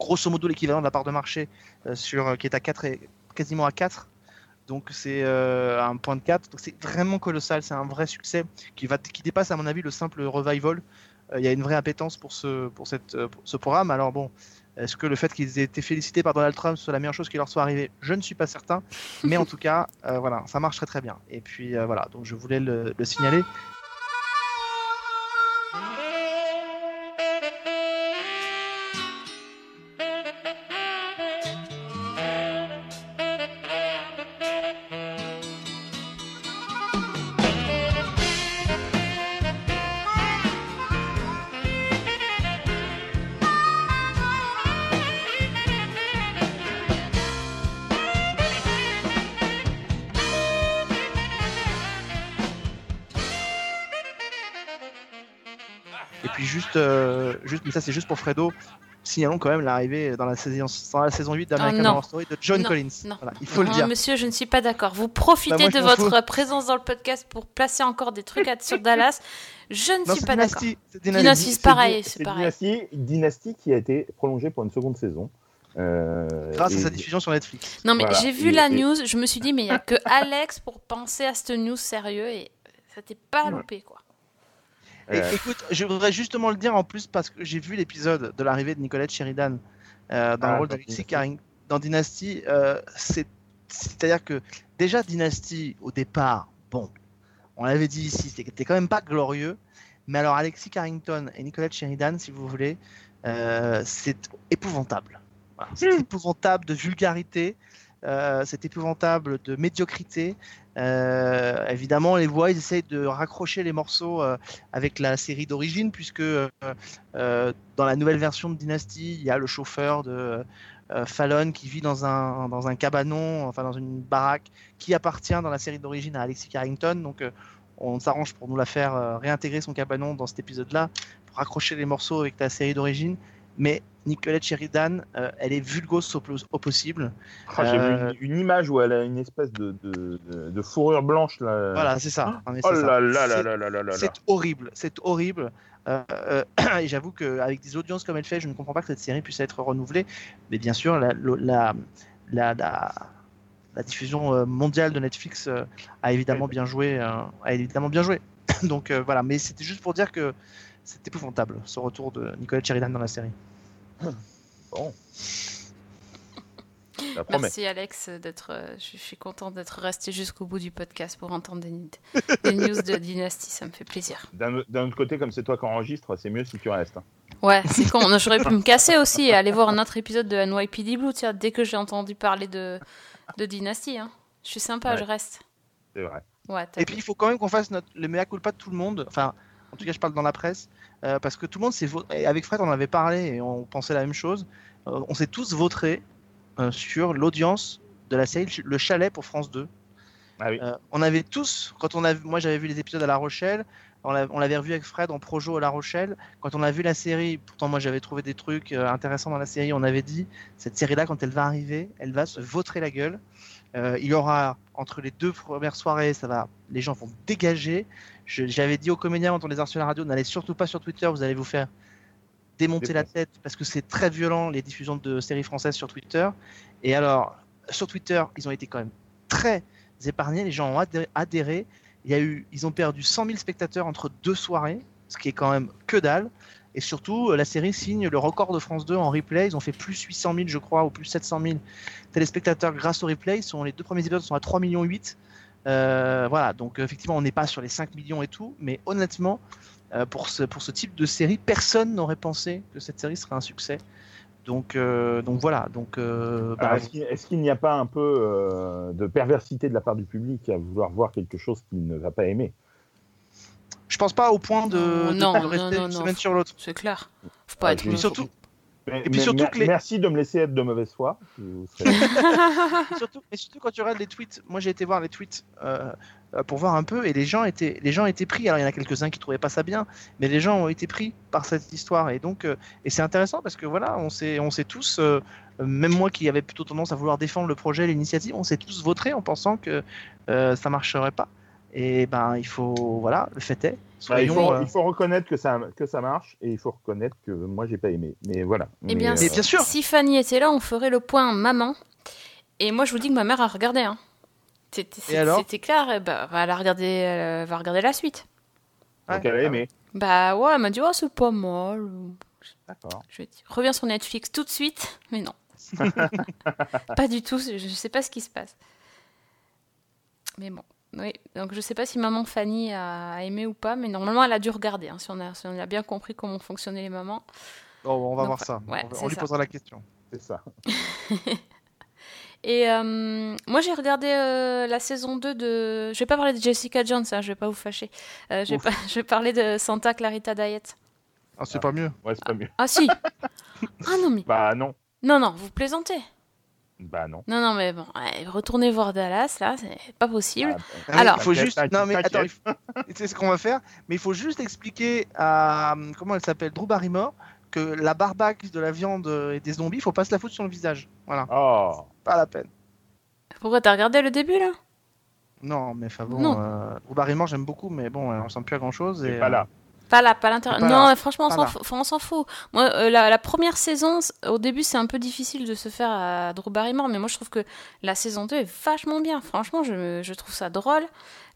grosso modo l'équivalent de la part de marché euh, sur qui est à 4 et quasiment à 4. Donc c'est euh, un point de 4. Donc c'est vraiment colossal. C'est un vrai succès qui va qui dépasse à mon avis le simple revival. Euh, Il y a une vraie appétence pour ce pour cette euh, pour ce programme. Alors bon. Est-ce que le fait qu'ils aient été félicités par Donald Trump soit la meilleure chose qui leur soit arrivée? Je ne suis pas certain. (laughs) Mais en tout cas, euh, voilà, ça marche très très bien. Et puis voilà, donc je voulais le, le signaler. (laughs) ça c'est juste pour Fredo. Signalons quand même l'arrivée dans la saison, dans la saison 8 d'American Ah. Horror Story de John Non, Collins. non. Voilà, il faut le Non, dire. Monsieur, je ne suis pas d'accord. Vous profitez Bah, moi, de votre présence dans le podcast pour placer encore des trucs à- sur Dallas. Je ne Non, suis pas d'accord. Dynasty. c'est pareil, c'est pareil. Dynasty, Dynasty qui a été prolongée pour une seconde saison. Euh, Grâce à sa diffusion sur Netflix. Non, mais Voilà. j'ai vu Et- la et- news, je me suis dit, mais il n'y a que Alex pour penser à cette news sérieux et ça t'est pas Ouais. loupé, quoi. Et, écoute, je voudrais justement le dire en plus parce que j'ai vu l'épisode de l'arrivée de Nicolette Sheridan euh, dans Ah, le rôle d'Alexis Dynasty. Carring dans Dynasty. euh, c'est- C'est-à-dire que déjà Dynasty, au départ, bon, on l'avait dit ici, c'était quand même pas glorieux. Mais alors Alexis Carrington et Nicolette Sheridan, si vous voulez, euh, c'est épouvantable. Voilà, c'est épouvantable de vulgarité, euh, c'est épouvantable de médiocrité. Euh, évidemment, les voix, ils essayent de raccrocher les morceaux euh, avec la série d'origine, puisque euh, dans la nouvelle version de Dynasty, il y a le chauffeur de Fallon qui vit dans un, dans un cabanon, enfin dans une baraque, qui appartient dans la série d'origine à Alexis Carrington. Donc on s'arrange pour nous la faire réintégrer son cabanon dans cet épisode-là, pour raccrocher les morceaux avec la série d'origine. Mais Nicolette Sheridan, euh, elle est vulgose au, possible. ah, J'ai euh, vu une, une image où elle a une espèce de, de, de- de fourrure blanche. Là. Voilà, c'est ça. Mais Oh là là là là là là là. C'est horrible, c'est horrible. Euh, euh, (clears throat) et j'avoue qu'avec des audiences comme elle fait, je ne comprends pas que cette série puisse être renouvelée. Mais bien sûr, la, la, la, la, la diffusion euh, mondiale de Netflix euh, a évidemment bien joué. euh, a évidemment bien joué. (clears throat) Donc euh, voilà, mais c'était juste pour dire que c'est épouvantable ce retour de Nicolette Sheridan dans la série. (coughs) Bon. (coughs) Merci Alex d'être. euh, Je suis contente d'être resté jusqu'au bout du podcast pour entendre des, des news de Dynasty, ça me fait plaisir. D'un autre côté, comme c'est toi qui enregistre, c'est mieux si tu restes. hein. Ouais, c'est con. J'aurais pu me casser aussi et aller voir un autre épisode de NYPD Blue, tiens, dès que j'ai entendu parler de, de Dynasty. Hein. Je suis sympa, Ouais. je reste. C'est vrai. Ouais, Et puis il faut quand même qu'on fasse notre, le mea culpa de tout le monde. Enfin, en tout cas, je parle dans la presse. euh, parce que tout le monde s'est Avec Fred, on avait parlé et on pensait la même chose. Euh, on s'est tous vautrés euh, sur l'audience de la série Le Chalet pour France 2. Ah oui. On avait tous, quand on a, moi j'avais vu les épisodes à La Rochelle, on l'a- on l'avait revu avec Fred en projo à La Rochelle. Quand on a vu la série, pourtant moi j'avais trouvé des trucs euh, intéressants dans la série, on avait dit cette série-là, quand elle va arriver, elle va se vautrer la gueule. Euh, il y aura entre les deux premières soirées, ça va, les gens vont dégager. J'avais dit aux comédiens quand on les a reçus à la radio, n'allez surtout pas sur Twitter, vous allez vous faire démonter la tête parce que c'est très violent les diffusions de séries françaises sur Twitter. Et alors, sur Twitter, ils ont été quand même très épargnés, les gens ont adhéré. Il y a eu, ils ont perdu 100 000 spectateurs entre deux soirées, ce qui est quand même que dalle. Et surtout, euh, la série signe le record de France 2 en replay. Ils ont fait plus 800 000, je crois, ou plus 700 000 téléspectateurs grâce au replay. Ils sont, les deux premiers épisodes sont à 3 millions 8. Euh, voilà, donc effectivement, on n'est pas sur les 5 millions et tout, mais honnêtement, euh, pour, ce, pour ce type de série, personne n'aurait pensé que cette série serait un succès. Donc, euh, donc voilà. Donc, euh, bah, Est-ce qu'il n'y a pas un peu euh, de perversité de la part du public à vouloir voir quelque chose qu'il ne va pas aimer? Je pense pas au point de, Non, de non, rester non, une non. semaine sur l'autre. C'est clair. Faut pas Ah, être. je- Mais Mais- puis mais- surtout mais- que les- Merci de me laisser être de mauvaise foi. (laughs) Et surtout, et surtout quand tu regardes les tweets, moi j'ai été voir les tweets euh, euh, pour voir un peu et les gens étaient, les gens étaient pris. Alors il y en a quelques-uns qui trouvaient pas ça bien, mais les gens ont été pris par cette histoire et donc euh, et c'est intéressant parce que voilà, on s'est, on s'est tous, euh, même moi qui avais plutôt tendance à vouloir défendre le projet, l'initiative, on s'est tous vautrés en pensant que euh, ça marcherait pas. Et ben il faut, voilà, le fait est. Bah, il, Soyons, faut, euh, il faut reconnaître que ça, que ça marche et il faut reconnaître que moi j'ai pas aimé. Mais voilà. Eh bien, Mais, Mais bien sûr. Si Fanny était là, on ferait le point maman. Et moi, je vous dis que ma mère a regardé. Hein. C'était clair. ben, elle a regardé, elle va regarder la suite. donc ouais, elle a aimé. Bah ouais, elle m'a dit oh c'est pas mal. D'accord. Je lui ai dit reviens sur Netflix tout de suite. Mais non, (laughs) pas du tout. Je, je sais pas ce qui se passe. Mais bon, oui. Donc je sais pas si maman Fanny a, aimé ou pas, mais normalement elle a dû regarder. hein, si, on a, si on a bien compris comment fonctionnaient les mamans. bon, on va Donc, voir ça. ouais, on, lui ça. posera la question. C'est ça. (laughs) Et euh, moi, j'ai regardé euh, la saison 2 de. Je vais pas parler de Jessica Jones, hein, je vais pas vous fâcher. Euh, je, vais Ouf. pas... je vais parler de Santa Clarita Diet. Ah, c'est pas mieux. Ouais, c'est pas mieux. Ah si (laughs) Ah non, mais. Bah non. Non, non, vous plaisantez. Bah non. Non, non, mais bon, ouais, retournez voir Dallas, là, c'est pas possible. Ah, Alors- il faut juste. Non, mais attends, t'inquiète. il faut- c'est ce qu'on va faire. Mais il faut juste expliquer à. Comment elle s'appelle Drew Barrymore que la barbaque de la viande et des zombies, il faut pas se la foutre sur le visage. Voilà, Oh. pas la peine. Pourquoi t'as regardé le début, là? Non, mais enfin bon. Non. euh, Drew Barrymore, j'aime beaucoup, mais bon, elle ressemble plus à grand chose. C'est Et, pas là. Pas là, pas l'intérieur. Non, là. franchement, on s'en fout. Moi, euh, la, la première saison, au début, c'est un peu difficile de se faire à Drew Barrymore, mais moi, je trouve que la saison 2 est vachement bien. Franchement, je, je trouve ça drôle.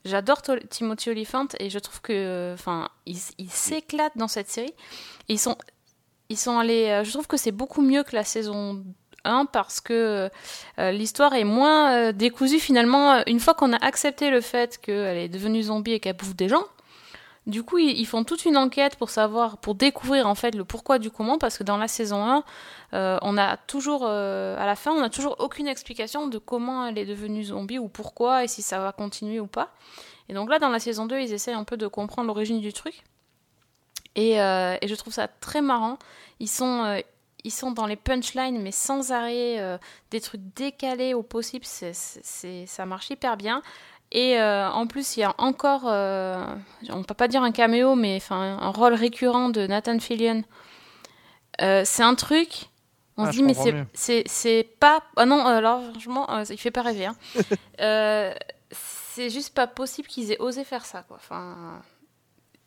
J'adore Timothy Olyphant et je trouve que, enfin, il, il s'éclate dans cette série. Et ils sont, ils sont allés. euh, Je trouve que c'est beaucoup mieux que la saison 1 parce que euh, l'histoire est moins euh, décousue finalement. Une fois qu'on a accepté le fait qu'elle est devenue zombie et qu'elle bouffe des gens. Du coup, ils, font toute une enquête pour savoir, pour découvrir en fait le pourquoi du comment, parce que dans la saison 1, euh, on a toujours, euh, à la fin, on n'a toujours aucune explication de comment elle est devenue zombie ou pourquoi et si ça va continuer ou pas. Et donc là, dans la saison 2, ils essayent un peu de comprendre l'origine du truc. Et, euh, je trouve ça très marrant. Ils sont, dans les punchlines, mais sans arrêt, des trucs décalés au possible. Ça marche hyper bien. Et euh, en plus, il y a encore, euh, on peut pas dire un caméo, mais enfin un rôle récurrent de Nathan Fillion. Euh, c'est un truc. On Ah, se dit mais c'est, pas ah non alors franchement euh, il fait pas rêver hein. (laughs) Euh, c'est juste pas possible qu'ils aient osé faire ça quoi. Enfin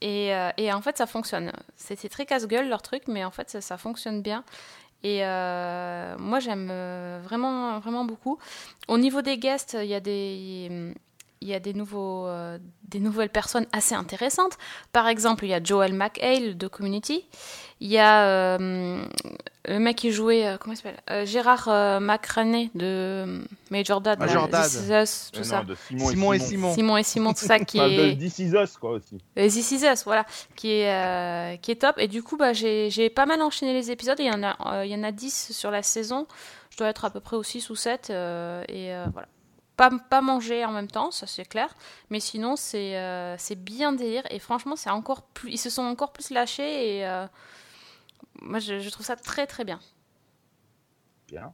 et, euh, et en fait ça fonctionne. C'était très casse-gueule leur truc mais en fait ça, ça fonctionne bien. Et euh, moi j'aime euh, vraiment vraiment beaucoup. Au niveau des guests, il y a des il y a des, nouveaux, euh, des nouvelles personnes assez intéressantes. Par exemple, il y a Joel McHale de Community. Il y a euh, le mec qui jouait, euh, comment il s'appelle Euh, Gérard euh, McRaney de Major Dad. Major là, Dad. This Is Us, tout Euh, ça. non, de Simon, Simon et Simon. Simon et Simon, tout ça (laughs) qui Enfin, de est. This Is Us, quoi, aussi. This Is Us, voilà, qui est, euh, qui est top. Et du coup, bah, j'ai j'ai pas mal enchaîné les épisodes. Il y en a, euh, il y en a 10 sur la saison. Je dois être à peu près au 6 ou 7. euh, et euh, voilà. Pas, pas manger en même temps, ça c'est clair. Mais sinon, c'est euh, c'est bien délire. Et franchement, c'est encore plus, ils se sont encore plus lâchés. Et euh, moi, je, je trouve ça très très bien. Bien.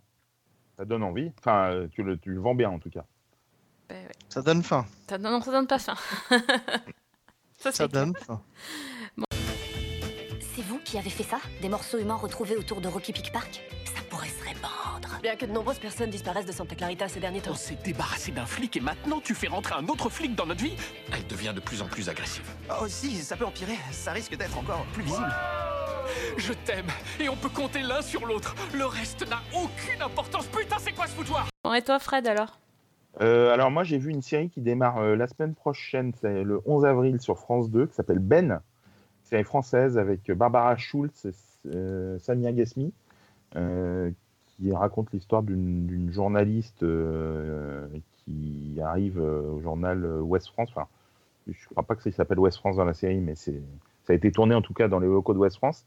Ça donne envie. Enfin, euh, tu le, tu le vends bien, en tout cas. Ben ouais. Ça donne faim. Ça, non, ça donne pas faim. (laughs) ça, Ça donne faim. C'est vous qui avez fait ça? Des morceaux humains retrouvés autour de Rocky Peak Park? Pourrait se répandre. Bien que de nombreuses personnes disparaissent de Santa Clarita ces derniers temps. On s'est débarrassé d'un flic et maintenant tu fais rentrer un autre flic dans notre vie Elle devient de plus en plus agressive. Oh si, ça peut empirer. Ça risque d'être encore plus visible. Je t'aime et on peut compter l'un sur l'autre. Le reste n'a aucune importance. Putain, c'est quoi ce foutoir? Bon, et toi, Fred, alors? Euh, alors moi j'ai vu une série qui démarre euh, la semaine prochaine, c'est le 11 avril sur France 2, qui s'appelle Ben, série française avec Barbara Schultz et euh, Samia Ghasmi, euh, qui raconte l'histoire d'une journaliste euh, qui arrive euh, au journal euh, Ouest France. Enfin, je crois pas que ça s'appelle Ouest France dans la série, mais ça a été tourné en tout cas dans les locaux de Ouest France.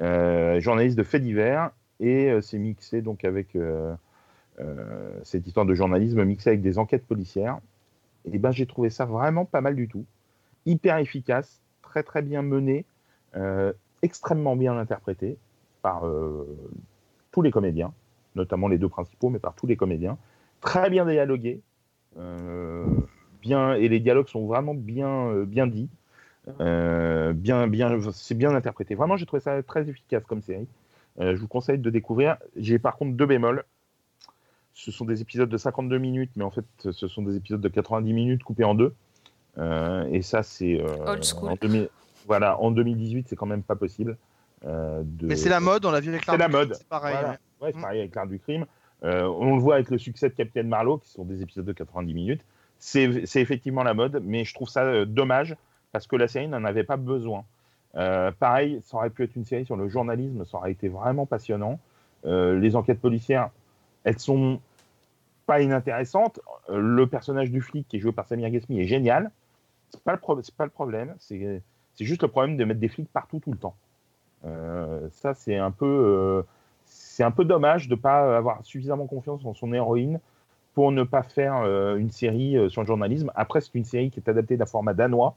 Euh, journaliste de faits divers et euh, c'est mixé donc avec euh, euh, cette histoire de journalisme mixé avec des enquêtes policières. Et ben j'ai trouvé ça vraiment pas mal du tout, hyper efficace, très très bien mené, euh, extrêmement bien interprété par euh, tous les comédiens, notamment les deux principaux, mais par tous les comédiens, très bien dialogué, euh, bien et les dialogues sont vraiment bien euh, bien dits. Euh, bien, bien, c'est bien interprété. Vraiment, j'ai trouvé ça très efficace comme série. Euh, je vous conseille de découvrir. J'ai par contre deux bémols. Ce sont des épisodes de 52 minutes, mais en fait, ce sont des épisodes de 90 minutes coupés en deux. Euh, et ça, c'est. Old school. en 2000 voilà, en 2018, c'est quand même pas possible. Euh, de- Mais c'est la mode, on l'a vu avec l'art la du mode. crime, C'est pareil. Voilà. ouais. Ouais, c'est Mm. pareil avec l'art du crime. Euh, on le voit avec le succès de Captain Marlowe, qui sont des épisodes de 90 minutes. C'est c'est effectivement la mode, mais je trouve ça euh, dommage parce que la série n'en avait pas besoin. Pareil, ça aurait pu être une série sur le journalisme, ça aurait été vraiment passionnant. Les enquêtes policières, elles sont pas inintéressantes. Le personnage du flic qui est joué par Samir Ghesmi est génial. C'est pas le pro- c'est pas le problème. C'est c'est juste le problème de mettre des flics partout tout le temps. Euh, ça, c'est un peu euh, c'est un peu dommage de ne pas avoir suffisamment confiance en son héroïne pour ne pas faire euh, une série euh, sur le journalisme. Après, c'est une série qui est adaptée d'un format danois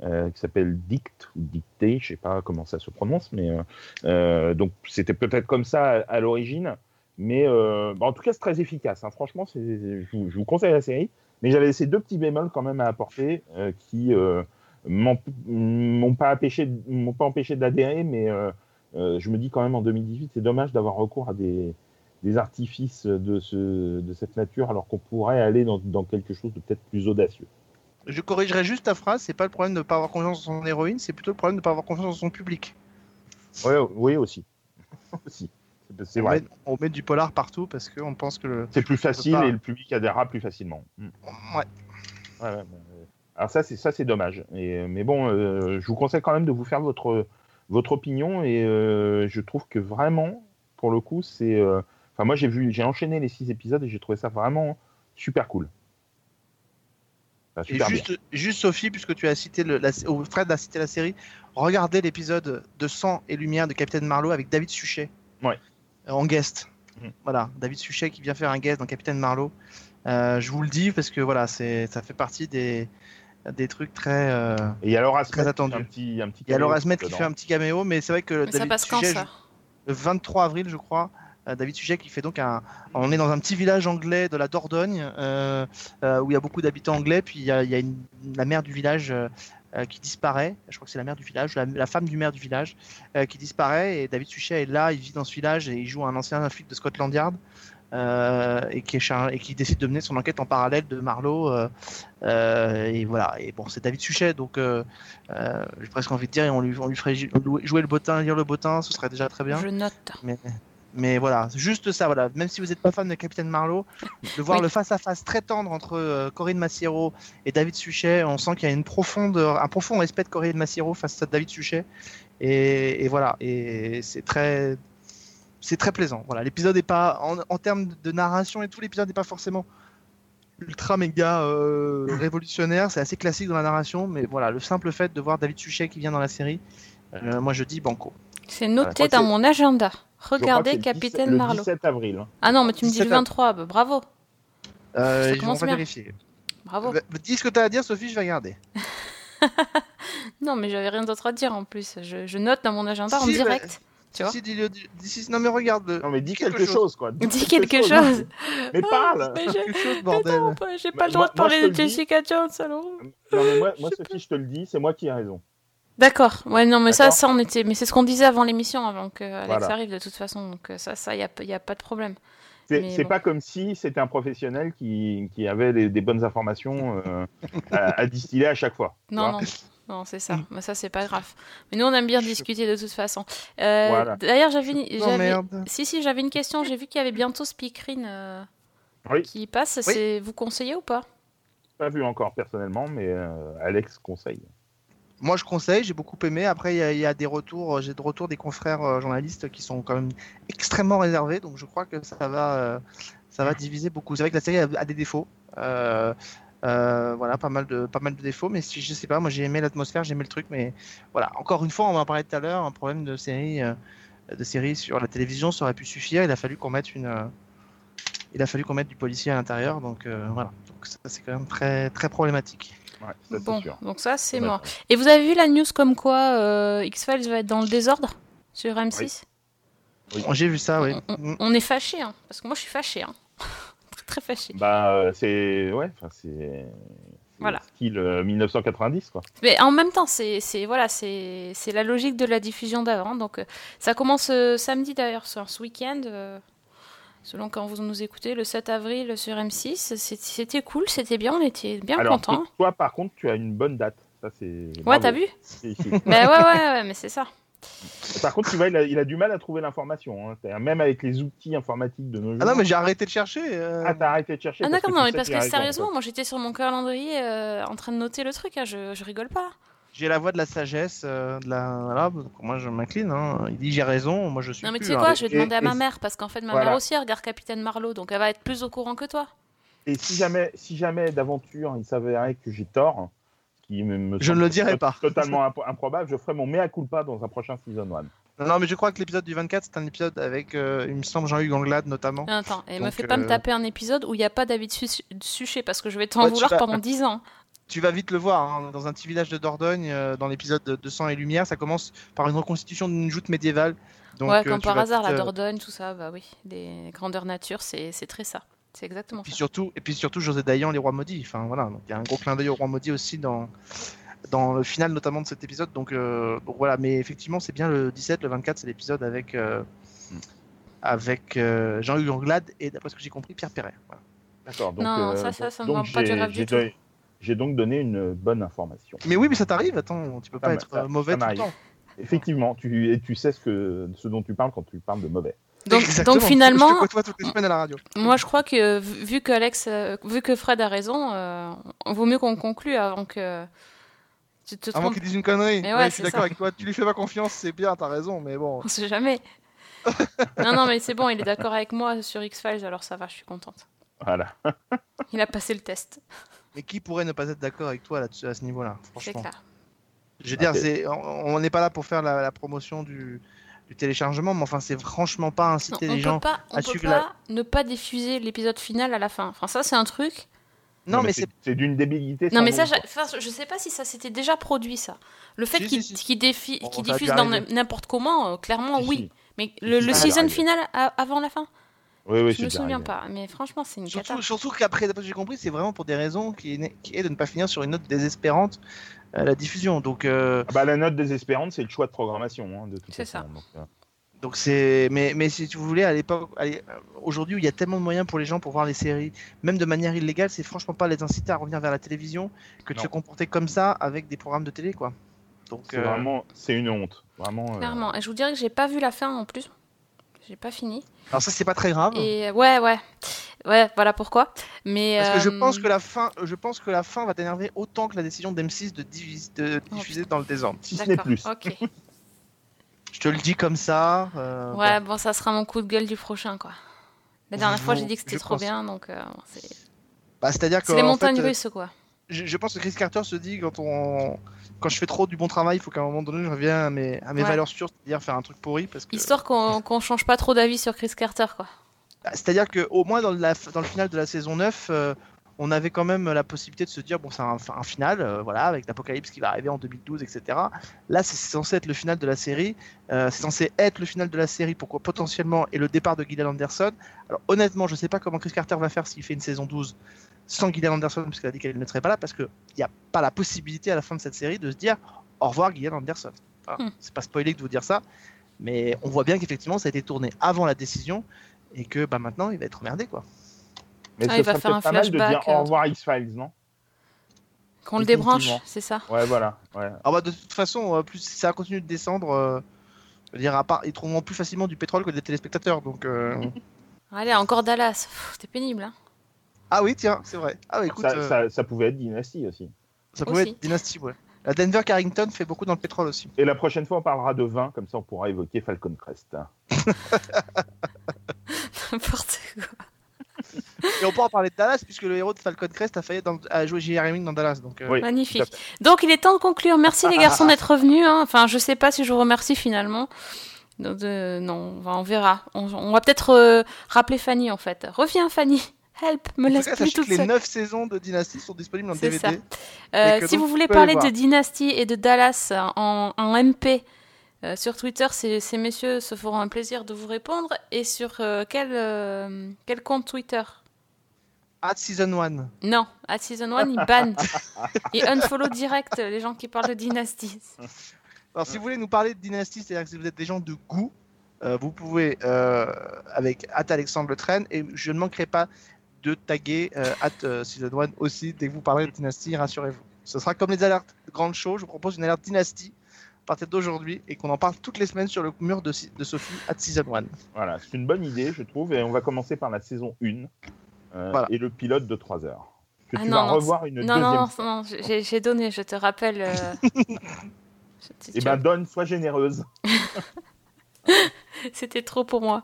qui s'appelle Dict ou Dicté, je sais pas comment ça se prononce, mais donc c'était peut-être comme ça à, l'origine. Mais bah, en tout cas, c'est très efficace. hein. Franchement, je, vous- je vous conseille la série. Mais j'avais ces deux petits bémols quand même à apporter qui m'ont pas empêché, m'ont pas empêché d'adhérer, mais euh, euh, je me dis quand même en 2018, c'est dommage d'avoir recours à des, des artifices de, ce, de cette nature alors qu'on pourrait aller dans, dans quelque chose de peut-être plus audacieux. Je corrigerai juste ta phrase, c'est pas le problème de ne pas avoir confiance en son héroïne, c'est plutôt le problème de ne pas avoir confiance en son public. Ouais, oui, aussi. (laughs) aussi. C'est- on, vrai. met, on met du polar partout parce qu'on pense que. C'est plus facile pas. et le public adhérera plus facilement. Mm. Ouais. Ouais, ouais, ouais. Alors ça, c'est ça, c'est dommage. Et, mais bon, euh, je vous conseille quand même de vous faire votre votre opinion et euh, je trouve que vraiment, pour le coup, c'est. euh, Enfin, moi, j'ai vu, j'ai enchaîné les six épisodes et j'ai trouvé ça vraiment super cool. Enfin, Et super bien. juste, Sophie, puisque tu as cité le, la, Fred a cité la série, regardez l'épisode de Sang et Lumière de Capitaine Marlowe avec David Suchet Ouais. en guest. Mhm. Voilà, David Suchet qui vient faire un guest dans Capitaine Marlowe. Je vous le dis parce que voilà, c'est ça fait partie des, des trucs très. euh, Et il y a Laura Très Smith qui fait attendu. Un petit, un petit Il y a caméo Laura Smith qui fait un petit caméo, mais c'est vrai que Mais ça David passe quand Suchet, ça le 23 avril, je crois. euh, David Suchet qui fait donc un. On est dans un petit village anglais de la Dordogne euh, euh, où il y a beaucoup d'habitants anglais. Puis il y a, il y a une- la mère du village euh, euh, qui disparaît. Je crois que c'est la mère du village, la, la femme du maire du village euh, qui disparaît. Et David Suchet est là, il vit dans ce village et il joue un ancien flic de Scotland Yard. Euh, et, qui est char- et qui décide de mener son enquête en parallèle de Marlowe euh, euh, et voilà et bon c'est David Suchet donc j'ai presque envie de dire on lui, on lui ferait jou- jouer le bottin lire le bottin ce serait déjà très bien Je note. mais, mais voilà, juste ça, voilà. Même si vous n'êtes pas fan de Capitaine Marlowe, de voir Oui. le face-à-face très tendre entre euh, Corinne Massiero et David Suchet, on sent qu'il y a une profonde, un profond respect de Corinne Massiero face à David Suchet. Et, et voilà, et c'est très, c'est très plaisant. Voilà, l'épisode est pas, en, en termes de narration et tout, l'épisode n'est pas forcément ultra méga euh, (laughs) révolutionnaire. C'est assez classique dans la narration, mais voilà, le simple fait de voir David Suchet qui vient dans la série, euh, moi je dis banco. C'est je noté dans mon agenda. Je Regardez c'est le 17 Capitaine le Marlowe. 17 avril. hein. Ah non, mais tu me dis 17 le 23. bah, bravo. Euh, on commence va bien. vérifier. Bravo. Va- Dis ce que tu as à dire, Sophie, je vais regarder. (laughs) Non, mais j'avais rien d'autre à dire en plus. Je, je note dans mon agenda en Si, direct. Tu vois Si, dis-le, dis- dis- non, mais regarde. Non, mais dis quelque quelque, chose. chose, quoi. Dis quelque chose. Mais parle Mais j'ai- j'ai pas Bah, le droit moi- de parler moi, de le dis. Jessica Jones alors. Non, mais moi, moi Sophie, je te le dis, c'est moi qui ai raison. D'accord. Ouais, non, mais ça, ça, on était. Mais c'est ce qu'on disait avant l'émission, avant que Alex Voilà. arrive de toute façon. Donc euh, ça, ça, y a, y a pas de problème. C'est Mais c'est bon. pas comme si c'était un professionnel qui, qui avait des bonnes informations euh, à, à distiller à chaque fois. Non, non. Non, c'est ça. Mais ça, c'est pas grave. Mais nous, on aime bien discuter de toute façon. Euh, Voilà. D'ailleurs, j'avais une... Si, si, j'avais une question. J'ai vu qu'il y avait bientôt Speakerine euh, Oui. qui passe. C'est Vous conseillez ou pas? Pas vu encore personnellement, mais euh, Alex conseille. Moi, je conseille, j'ai beaucoup aimé. Après, il y, a- il y a des retours, j'ai des retours des confrères euh, journalistes qui sont quand même extrêmement réservés. Donc, je crois que ça va, euh, ça va diviser beaucoup. C'est vrai que la série a, a des défauts. Euh, euh, voilà, pas mal de, pas mal de défauts. Mais si je sais pas, moi, j'ai aimé l'atmosphère, j'ai aimé le truc. Mais voilà, encore une fois, on en parlait tout à l'heure, un problème de série. euh, de série sur la télévision, ça aurait pu suffire. Il a fallu qu'on mette une, euh, il a fallu qu'on mette du policier à l'intérieur. Donc euh, voilà. Donc ça c'est quand même très très problématique. Ouais, ça, c'est Bon, sûr. donc ça, c'est mort. Et vous avez vu la news comme quoi euh, X-Files va être dans le désordre sur M6 J'ai vu ça, oui. on, on- on est fâché, hein, parce que moi je suis fâché. Hein. Très, fâché. Bah, euh, c'est. Ouais, enfin, c'est. Voilà. Style euh, 1990, quoi. Mais en même temps, c'est voilà, c'est la logique de la diffusion d'avant. Donc euh, ça commence euh, samedi d'ailleurs, ce week-end. euh, selon quand vous nous écoutez, le 7 avril sur M6. C'est- C'était cool, c'était bien, on était bien Alors, contents. toi- par contre, tu as une bonne date. Ça. Ouais, t'as vu. (laughs) Bah ouais, ouais, ouais, mais c'est ça. Par contre, tu vois, il a, il a du mal à trouver l'information. hein. Même avec les outils informatiques de nos jours. Ah non, mais j'ai arrêté de chercher. euh. Ah, t'as arrêté de chercher. Ah d'accord, non, mais parce que sérieusement, moi j'étais sur mon calendrier euh, en train de noter le truc, hein, je, je rigole pas. J'ai la voix de la sagesse, euh, de la. Voilà, moi je m'incline. hein. Il dit j'ai raison, moi je suis. Non mais tu sais hein. quoi, je vais Et- demander à ma mère, parce qu'en fait ma voilà. mère aussi regarde Capitaine Marlowe, donc elle va être plus au courant que toi. Et si jamais, si jamais d'aventure il s'avérait que j'ai tort, qui me, me Je ne le dirai pas. Totalement imp- improbable, je ferai mon mea culpa dans un prochain season 1. Non, non, mais je crois que l'épisode du 24, c'est un épisode avec, euh, il me semble, Jean-Hugues Anglade notamment. Non, Attends, et me Donc, fais pas me euh, taper un épisode où il n'y a pas David Su- Suchet, parce que je vais t'en Ouais, vouloir vas- pendant 10 ans. Tu vas vite le voir, hein, dans un petit village de Dordogne, euh, dans l'épisode de, de Sang et Lumière, ça commence par une reconstitution d'une joute médiévale. Donc, ouais, comme par hasard, vite, la Dordogne, tout ça, bah oui, les grandeurs nature, c'est très ça. C'est exactement Puis ça. surtout, et puis surtout José Dayan, les rois maudits. Enfin voilà, donc il y a un gros clin d'œil aux rois maudits aussi dans, dans le final notamment de cet épisode. Donc, euh, donc voilà, mais effectivement, c'est bien le 17, le 24, c'est l'épisode avec, euh, avec euh, Jean-Hugues Anglade et d'après ce que j'ai compris, Pierre Perret. Voilà. D'accord. Donc, Non, euh, ça, ça, ça me donc pas du rêve du j'ai tout. J'ai donc donné une bonne information. Mais oui, mais ça t'arrive, attends, tu peux pas être ça- mauvais ça tout le temps. Effectivement, tu, et tu sais ce, que, ce dont tu parles quand tu parles de mauvais. Donc, donc Je finalement, te côtoie toutes les semaines à la radio. moi je crois que vu que Alex, euh, vu que Fred a raison, euh, vaut mieux qu'on conclue avant que tu te Avant qu'il dise une connerie. Mais Ouais, ouais, je suis c'est d'accord avec toi. Tu lui fais pas confiance, c'est bien, t'as raison, mais bon. On sait jamais. (laughs) non, non, mais c'est bon, il est d'accord avec moi sur X-Files, alors ça va, je suis contente. Voilà. (laughs) Il a passé le test, Mais qui pourrait ne pas être d'accord avec toi à ce niveau-là, c'est franchement? clair. Je veux dire, c'est, on on n'est pas là pour faire la, la promotion du, du téléchargement, mais enfin, c'est franchement pas inciter les gens. pas, on à peut suivre pas ne pas diffuser l'épisode final à la fin. Enfin, ça, c'est un truc. Non, mais c'est. c'est d'une débilité. Non, mais ça, enfin, je sais pas si ça s'était déjà produit, ça. Le fait Si, qu'il si, si. qu'il défi- Bon, qu'il ça a dû diffuse dans n'importe comment, euh, clairement, Si, oui. si. Mais le, season final avant la fin Oui, oui, Je me souviens pas, mais franchement, c'est une Surtout, cata. surtout qu'après, d'après j'ai compris, c'est vraiment pour des raisons qui est de ne pas finir sur une note désespérante la diffusion. Donc, euh, Ah bah, la note désespérante, c'est le choix de programmation, hein, de toute C'est façon. ça. donc, euh, donc c'est. Mais, mais si vous voulez, à l'époque, aujourd'hui où il y a tellement de moyens pour les gens pour voir les séries, même de manière illégale, c'est franchement pas les inciter à revenir vers la télévision que de Non. se comporter comme ça avec des programmes de télé, quoi. Donc, c'est euh, vraiment, c'est une honte. Vraiment. euh, Clairement. Et je vous dirais que j'ai pas vu la fin en plus. J'ai pas fini. alors ça, c'est pas très grave. Et ouais, ouais. Ouais, voilà pourquoi. Mais. Parce que je euh, pense que la fin, je pense que la fin va t'énerver autant que la décision d'M6 de, divis- de Oh, diffuser dans le désordre. Si ce n'est plus. Ok. (laughs) Je te le dis comme ça. euh, Ouais, bon. bon, ça sera mon coup de gueule du prochain, quoi. La dernière fois, j'ai dit que c'était trop pense. bien, donc euh, c'est Bah, c'est-à-dire que c'est les montagnes fait, euh, russes, quoi. Je, je pense que Chris Carter se dit quand on, quand je fais trop du bon travail, il faut qu'à un moment donné, je revienne à mes, à mes Ouais. valeurs sûres, c'est-à-dire faire un truc pourri, parce que. Histoire qu'on qu'on change pas trop d'avis sur Chris Carter, quoi. Bah, C'est-à-dire que au moins dans, la, dans le final de la saison 9, euh, on avait quand même la possibilité de se dire bon, c'est un, un final, euh, voilà, avec l'apocalypse qui va arriver en 2012, etc. Là, c'est censé être le final de la série. euh, c'est censé être le final de la série pour potentiellement et le départ de Gillian Anderson. Alors honnêtement, je sais pas comment Chris Carter va faire s'il fait une saison 12 sans Gillian Anderson, parce qu'elle a dit qu'elle ne serait pas là, parce qu'il n'y a pas la possibilité à la fin de cette série de se dire au revoir Gillian Anderson. Voilà. Hmm. C'est pas spoilé de vous dire ça, mais on voit bien qu'effectivement ça a été tourné avant la décision et que bah, maintenant il va être emmerdé quoi. Mais Ah, ce il va faire un mal de dire flashback, au euh, revoir X-Files, non? Qu'on le débranche, c'est ça. Ouais, voilà. Ouais. Ah bah de toute façon, euh, plus ça continue de descendre, euh, je veux dire à part ils trouveront plus facilement du pétrole que des téléspectateurs donc. euh, (laughs) Allez, encore Dallas. C'était pénible, hein. Ah oui tiens c'est vrai. Ah oui, écoute Ça, euh, ça, ça pouvait être Dynasty aussi. ça pouvait aussi. être Dynasty ouais. La Denver Carrington fait beaucoup dans le pétrole aussi. Et la prochaine fois, on parlera de vin, comme ça on pourra évoquer Falcon Crest. (laughs) N'importe quoi. Et on peut en parler de Dallas puisque le héros de Falcon Crest a failli dans, a joué J.R. Dans Dallas donc. euh, Oui. Magnifique. Donc, il est temps de conclure. Merci les garçons (laughs) d'être revenus. hein. Enfin, je sais pas si je vous remercie finalement. Donc, euh, non, on, va- on verra. On, on va peut-être euh, rappeler Fanny en fait. Reviens Fanny, help, me laisse plus toute les seule. 9 saisons de Dynasty sont disponibles en DVD. ça. Euh, si donc, vous voulez parler de. Dynasty et de Dallas en, en MP euh, sur Twitter, ces, ces messieurs se feront un plaisir de vous répondre. Et sur euh, quel, quel compte Twitter? At Season 1. Non, à Season 1, ils bannent. (laughs) Ils unfollow direct les gens qui parlent de Dynasty. Alors, si vous voulez nous parler de Dynasty, c'est-à-dire que si vous êtes des gens de goût, euh, vous pouvez euh, avec at Alexandre Le Train et je ne manquerai pas de taguer euh, at euh, Season 1 aussi dès que vous parlerez de Dynasty, rassurez-vous. Ce sera comme les alertes grandes show. Je vous propose une alerte Dynasty à partir d'aujourd'hui et qu'on en parle toutes les semaines sur le mur de, de Sophie at Season 1. Voilà, c'est une bonne idée, je trouve. Et on va commencer par la saison 1 euh, Voilà. et le pilote de 3 heures. Que Ah tu non, vas non, revoir une non, deuxième non, non, non, j'ai donné, je te rappelle. euh, (laughs) je- Eh ben, donne, sois généreuse. (laughs) C'était trop pour moi.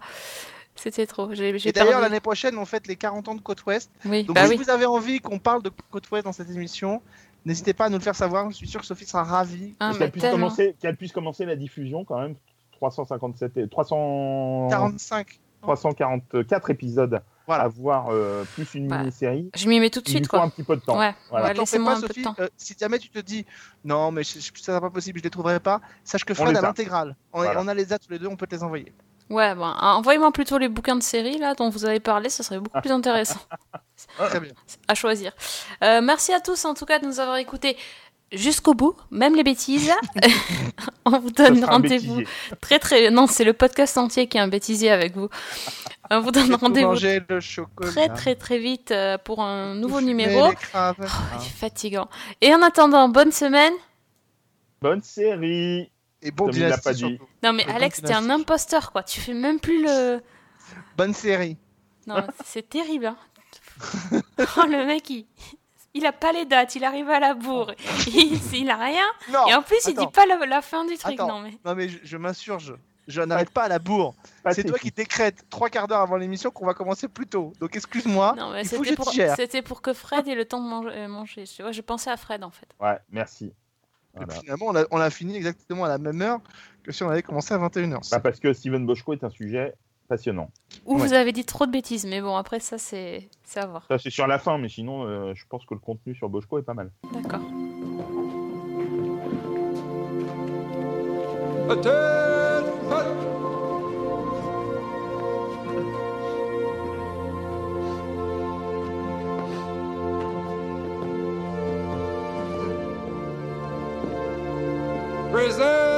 C'était trop. J'ai j'ai Et d'ailleurs, l'année prochaine, on fête les 40 ans de Côte Ouest. Oui, Donc, bah si oui. vous avez envie qu'on parle de Côte Ouest dans cette émission, n'hésitez pas à nous le faire savoir. Je suis sûr que Sophie sera ravie. Ah, qu'elle puisse, commencer, qu'elle puisse commencer la diffusion quand même? 357 et 300... 45. 344 épisodes Voilà. à voir euh, plus une Ouais. mini-série. Je m'y mets tout de Il suite, nous faut quoi. un petit peu de temps. Ouais, Voilà. ouais, pas, de Sophie. temps. euh, si jamais tu te dis non, mais je- je- ça n'est pas possible, je les trouverai pas, sache que Fred a a. l'intégrale. On, Voilà. on a les dates tous les deux, on peut te les envoyer. Ouais, bon, ah, envoyez-moi plutôt les bouquins de série là dont vous avez parlé, ce serait beaucoup plus intéressant (laughs) Très bien. à choisir. Euh, merci à tous en tout cas de nous avoir écoutés jusqu'au bout, même les bêtises. (laughs) On vous Ça donne rendez-vous très très. Non, c'est le podcast entier qui est un bêtisier avec vous. On vous donne rendez-vous très très très vite euh, pour un nouveau numéro. Oh, Ah. il est fatigant. Et en attendant, bonne semaine. Bonne série. Et bon Comme il l'a dynastie pas dit. surtout. Non mais Et Alex, t'es un imposteur quoi. Tu fais même plus le. Bonne série. Non, c'est terrible. Hein. (laughs) oh, le mec, il... il a pas les dates, il arrive à la bourre, (laughs) il, il a rien. Non. Et en plus, il attends. dit pas la, la fin du truc. Attends. Non, mais... Non mais je, je m'insurge. Je n'arrête pas à la bourre. C'est toi qui décrètes trois quarts d'heure avant l'émission qu'on va commencer plus tôt. Donc excuse-moi. Il c'était pour... que Fred ait le temps de manger. euh, manger. Je pensais à Fred en fait. Ouais, merci. Et. Finalement, on a, on a fini exactement à la même heure que si on avait commencé à 21h. Bah, parce que Steven Boschko est un sujet passionnant. Ou Ouais. vous avez dit trop de bêtises, mais bon, après ça, c'est c'est à voir. Ça, c'est sur la fin, mais sinon, euh, je pense que le contenu sur Boschko est pas mal. D'accord. preserve.